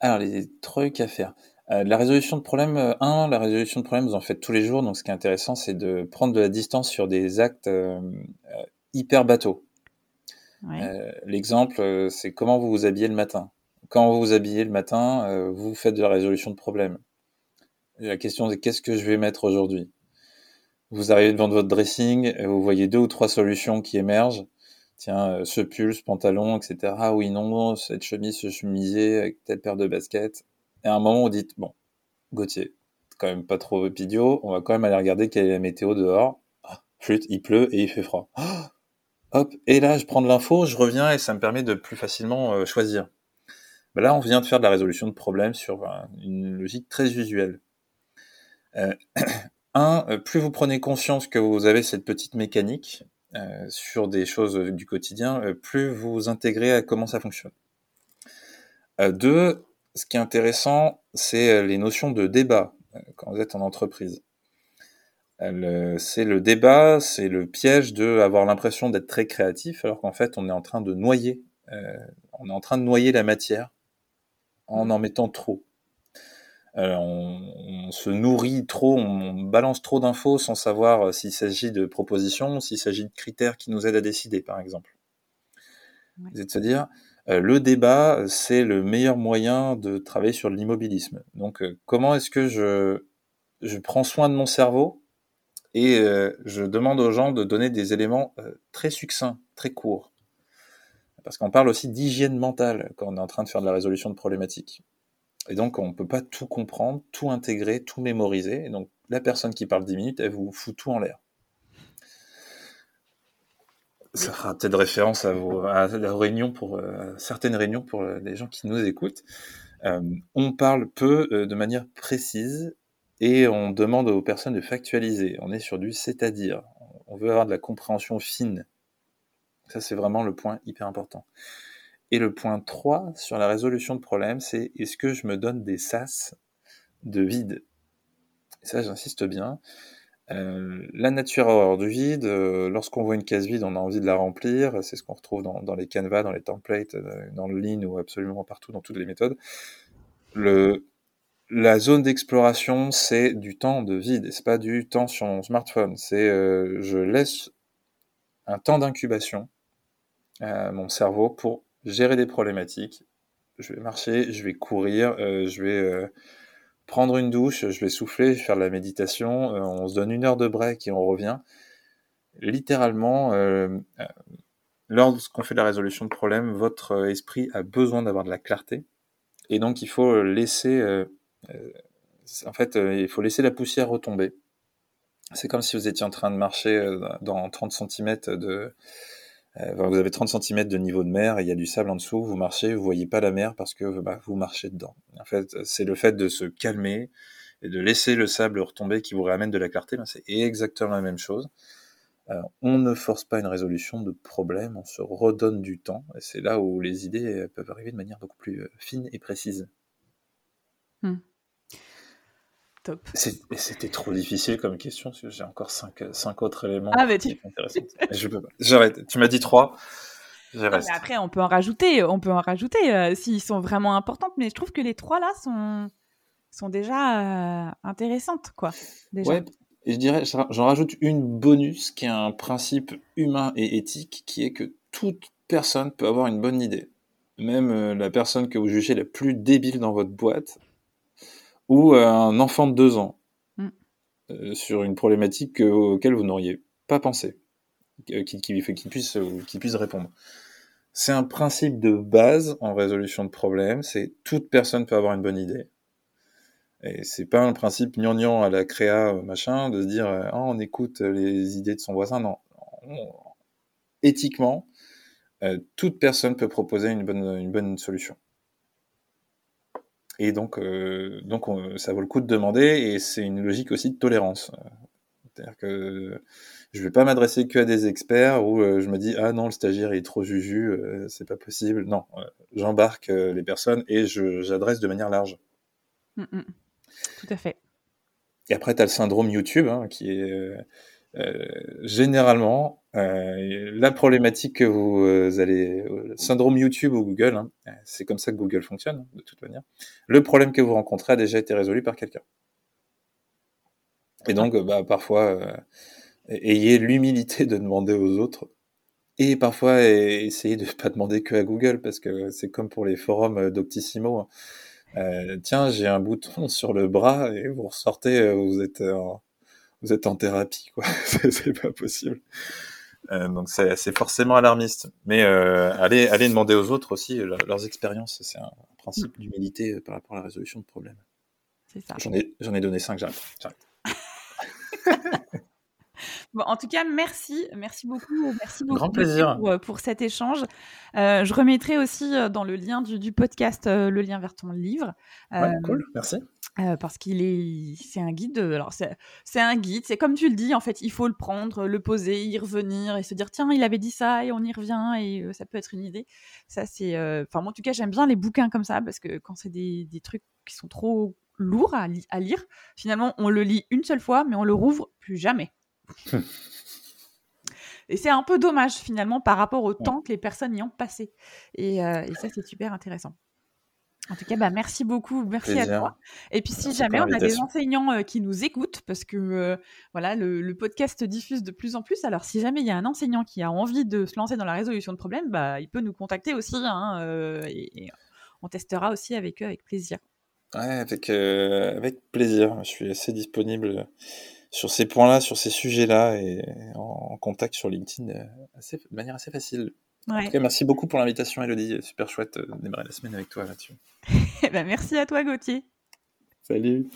Alors, les trucs à faire. Euh, la résolution de problème, euh, un, la résolution de problème, vous en faites tous les jours. Donc, ce qui est intéressant, c'est de prendre de la distance sur des actes euh, hyper bateaux. L'exemple, c'est comment vous vous habillez le matin. Quand vous vous habillez le matin, vous faites de la résolution de problème. La question, c'est qu'est-ce que je vais mettre aujourd'hui? Vous arrivez devant votre dressing, vous voyez deux ou trois solutions qui émergent. Tiens, ce pull, ce pantalon, etc. Ah oui, non, cette chemise, ce chemisier avec telle paire de baskets. Et à un moment, on dit, bon, Gauthier, quand même pas trop idiot, on va quand même aller regarder quelle est la météo dehors. Ah, flûte, il pleut et il fait froid. hop, et là, je prends de l'info, je reviens et ça me permet de plus facilement choisir. Ben là, on vient de faire de la résolution de problèmes sur une logique très usuelle. Euh, *clears throat* un, euh, plus vous prenez conscience que vous avez cette petite mécanique euh, sur des choses du quotidien, plus vous intégrez à comment ça fonctionne. deux, ce qui est intéressant, c'est les notions de débat quand vous êtes en entreprise. C'est le débat, c'est le piège de avoir l'impression d'être très créatif, alors qu'en fait, on est en train de noyer, on est en train de noyer la matière en en mettant trop. Euh, on, se nourrit trop, on, balance trop d'infos sans savoir euh, s'il s'agit de propositions, s'il s'agit de critères qui nous aident à décider, par exemple. C'est-à-dire, euh, le débat, c'est le meilleur moyen de travailler sur l'immobilisme. Donc, comment est-ce que je, je prends soin de mon cerveau et je demande aux gens de donner des éléments très succincts, très courts? Parce qu'on parle aussi d'hygiène mentale quand on est en train de faire de la résolution de problématiques. Et donc, on ne peut pas tout comprendre, tout intégrer, tout mémoriser. Et donc, la personne qui parle 10 minutes, elle vous fout tout en l'air. Ça fera peut-être référence à, vos, à la réunion pour euh, certaines réunions pour les gens qui nous écoutent. Euh, on parle peu euh, de manière précise et on demande aux personnes de factualiser. On est sur du c'est-à-dire. On veut avoir de la compréhension fine. Ça, c'est vraiment le point hyper important. Et le point 3 sur la résolution de problème, c'est est-ce que je me donne des sas de vide? Et ça, j'insiste bien. Euh, la nature horreur du vide. Euh, lorsqu'on voit une case vide, on a envie de la remplir. C'est ce qu'on retrouve dans, les canvas, dans les templates, euh, dans le lean ou absolument partout dans toutes les méthodes. La zone d'exploration, c'est du temps de vide. C'est pas du temps sur mon smartphone. C'est je laisse un temps d'incubation à mon cerveau pour gérer des problématiques. Je vais marcher, je vais courir, euh, je vais euh, prendre une douche, je vais souffler, je vais faire de la méditation. Euh, on se donne une heure de break et on revient. Littéralement, lorsqu'on fait la résolution de problèmes, votre esprit a besoin d'avoir de la clarté. Et donc, il faut laisser, en fait, il faut laisser la poussière retomber. C'est comme si vous étiez en train de marcher dans 30 cm de, vous avez 30 cm de niveau de mer et il y a du sable en dessous, vous marchez, vous voyez pas la mer parce que bah, vous marchez dedans. En fait, c'est le fait de se calmer et de laisser le sable retomber qui vous ramène de la clarté, ben, c'est exactement la même chose. Euh, on ne force pas une résolution de problème, on se redonne du temps, et c'est là où les idées peuvent arriver de manière beaucoup plus euh, fine et précise. Hmm. C'était trop difficile comme question, parce que j'ai encore cinq, cinq, autres éléments ah, mais tu... intéressants. je peux pas. J'arrête. Tu m'as dit trois. après, on peut en rajouter, on peut en rajouter euh, s'ils sont vraiment importantes, mais je trouve que les trois là sont, sont déjà euh, intéressantes, quoi. Déjà. Ouais, et je dirais, j'en rajoute une bonus qui est un principe humain et éthique, qui est que toute personne peut avoir une bonne idée. Même euh, la personne que vous jugez la plus débile dans votre boîte, ou un enfant de deux ans mm. euh, sur une problématique auquel vous n'auriez pas pensé, qui, qui, qui, puisse, qui puisse répondre. C'est un principe de base en résolution de problèmes, c'est toute personne peut avoir une bonne idée. Et c'est pas un principe gnangnan à la créa, machin, de se dire, ah, on écoute les idées de son voisin. Non. Éthiquement, euh, toute personne peut proposer une bonne, une bonne solution. Et donc, euh, donc ça vaut le coup de demander, et c'est une logique aussi de tolérance. C'est-à-dire que je vais pas m'adresser que à des experts où euh, je me dis ah non le stagiaire est trop juju, euh, c'est pas possible. Non, j'embarque les personnes et j'adresse de manière large. Mmh, mmh. Tout à fait. Et après, tu as le syndrome YouTube, hein, qui est euh, généralement, euh, la problématique que vous euh, allez, syndrome YouTube ou Google, hein, c'est comme ça que Google fonctionne hein, de toute manière. Le problème que vous rencontrez a déjà été résolu par quelqu'un. Et donc, bah, parfois, ayez l'humilité de demander aux autres et parfois essayez de pas demander que à Google parce que c'est comme pour les forums d'Octissimo. Euh, tiens, j'ai un bouton sur le bras et vous ressortez, vous êtes en, vous êtes en thérapie, quoi. *laughs* c'est pas possible. Euh, donc c'est forcément alarmiste. Mais euh, allez, allez demander aux autres aussi leurs expériences. C'est un principe d'humilité par rapport à la résolution de problèmes. C'est ça. J'en ai, ai donné cinq, j'arrête. Bon, en tout cas, merci, merci beaucoup, merci beaucoup Grand plaisir. Pour, pour, cet échange. Euh, je remettrai aussi euh, dans le lien du, du podcast euh, le lien vers ton livre. Ouais, cool, merci. parce qu'il est, c'est un guide. Alors c'est un guide. C'est comme tu le dis, en fait, il faut le prendre, le poser, y revenir et se dire tiens, il avait dit ça et on y revient et ça peut être une idée. Ça c'est, enfin moi en tout cas j'aime bien les bouquins comme ça parce que quand c'est des, des trucs qui sont trop lourds à, à lire, finalement on le lit une seule fois mais on le rouvre plus jamais. *laughs* Et c'est un peu dommage finalement par rapport au temps que les personnes y ont passé. Et, euh, ça, c'est super intéressant. En tout cas, bah, merci beaucoup, merci à toi. Et puis si jamais on a des enseignants euh, qui nous écoutent, parce que euh, voilà, le, podcast diffuse de plus en plus. Alors si jamais il y a un enseignant qui a envie de se lancer dans la résolution de problèmes, bah, il peut nous contacter aussi, hein, et, on testera aussi avec eux avec plaisir. Ouais, avec avec plaisir. Je suis assez disponible sur ces points-là, sur ces sujets-là, et en, contact sur LinkedIn euh, assez, de manière assez facile. merci beaucoup pour l'invitation, Elodie. Super chouette de démarrer la semaine avec toi là-dessus. *laughs* Eh ben, merci à toi, Gauthier. Salut.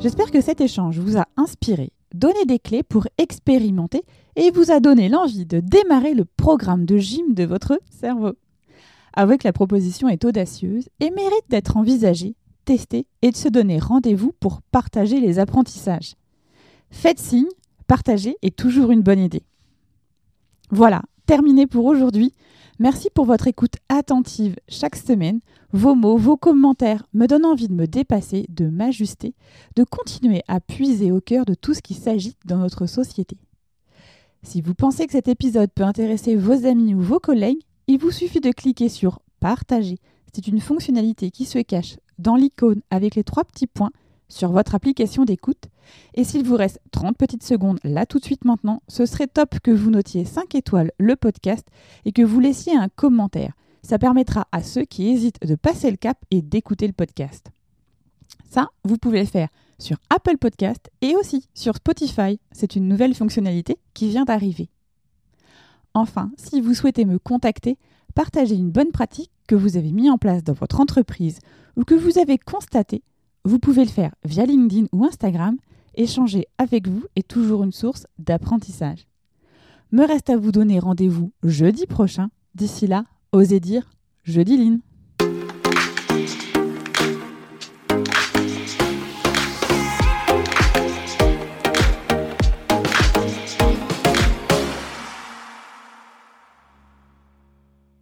J'espère que cet échange vous a inspiré, donné des clés pour expérimenter et vous a donné l'envie de démarrer le programme de gym de votre cerveau avec la proposition est audacieuse et mérite d'être envisagée, testée et de se donner rendez-vous pour partager les apprentissages. Faites signe, partager est toujours une bonne idée. Voilà, terminé pour aujourd'hui. Merci pour votre écoute attentive chaque semaine. Vos mots, vos commentaires me donnent envie de me dépasser, de m'ajuster, de continuer à puiser au cœur de tout ce qui s'agite dans notre société. Si vous pensez que cet épisode peut intéresser vos amis ou vos collègues, il vous suffit de cliquer sur Partager. C'est une fonctionnalité qui se cache dans l'icône avec les trois petits points sur votre application d'écoute. Et s'il vous reste 30 petites secondes là tout de suite maintenant, ce serait top que vous notiez 5 étoiles le podcast et que vous laissiez un commentaire. Ça permettra à ceux qui hésitent de passer le cap et d'écouter le podcast. Ça, vous pouvez le faire sur Apple Podcast et aussi sur Spotify. C'est une nouvelle fonctionnalité qui vient d'arriver. Enfin, si vous souhaitez me contacter, partagez une bonne pratique que vous avez mis en place dans votre entreprise ou que vous avez constaté, vous pouvez le faire via LinkedIn ou Instagram. Échanger avec vous est toujours une source d'apprentissage. Me reste à vous donner rendez-vous jeudi prochain. D'ici là, osez dire jeudi Line.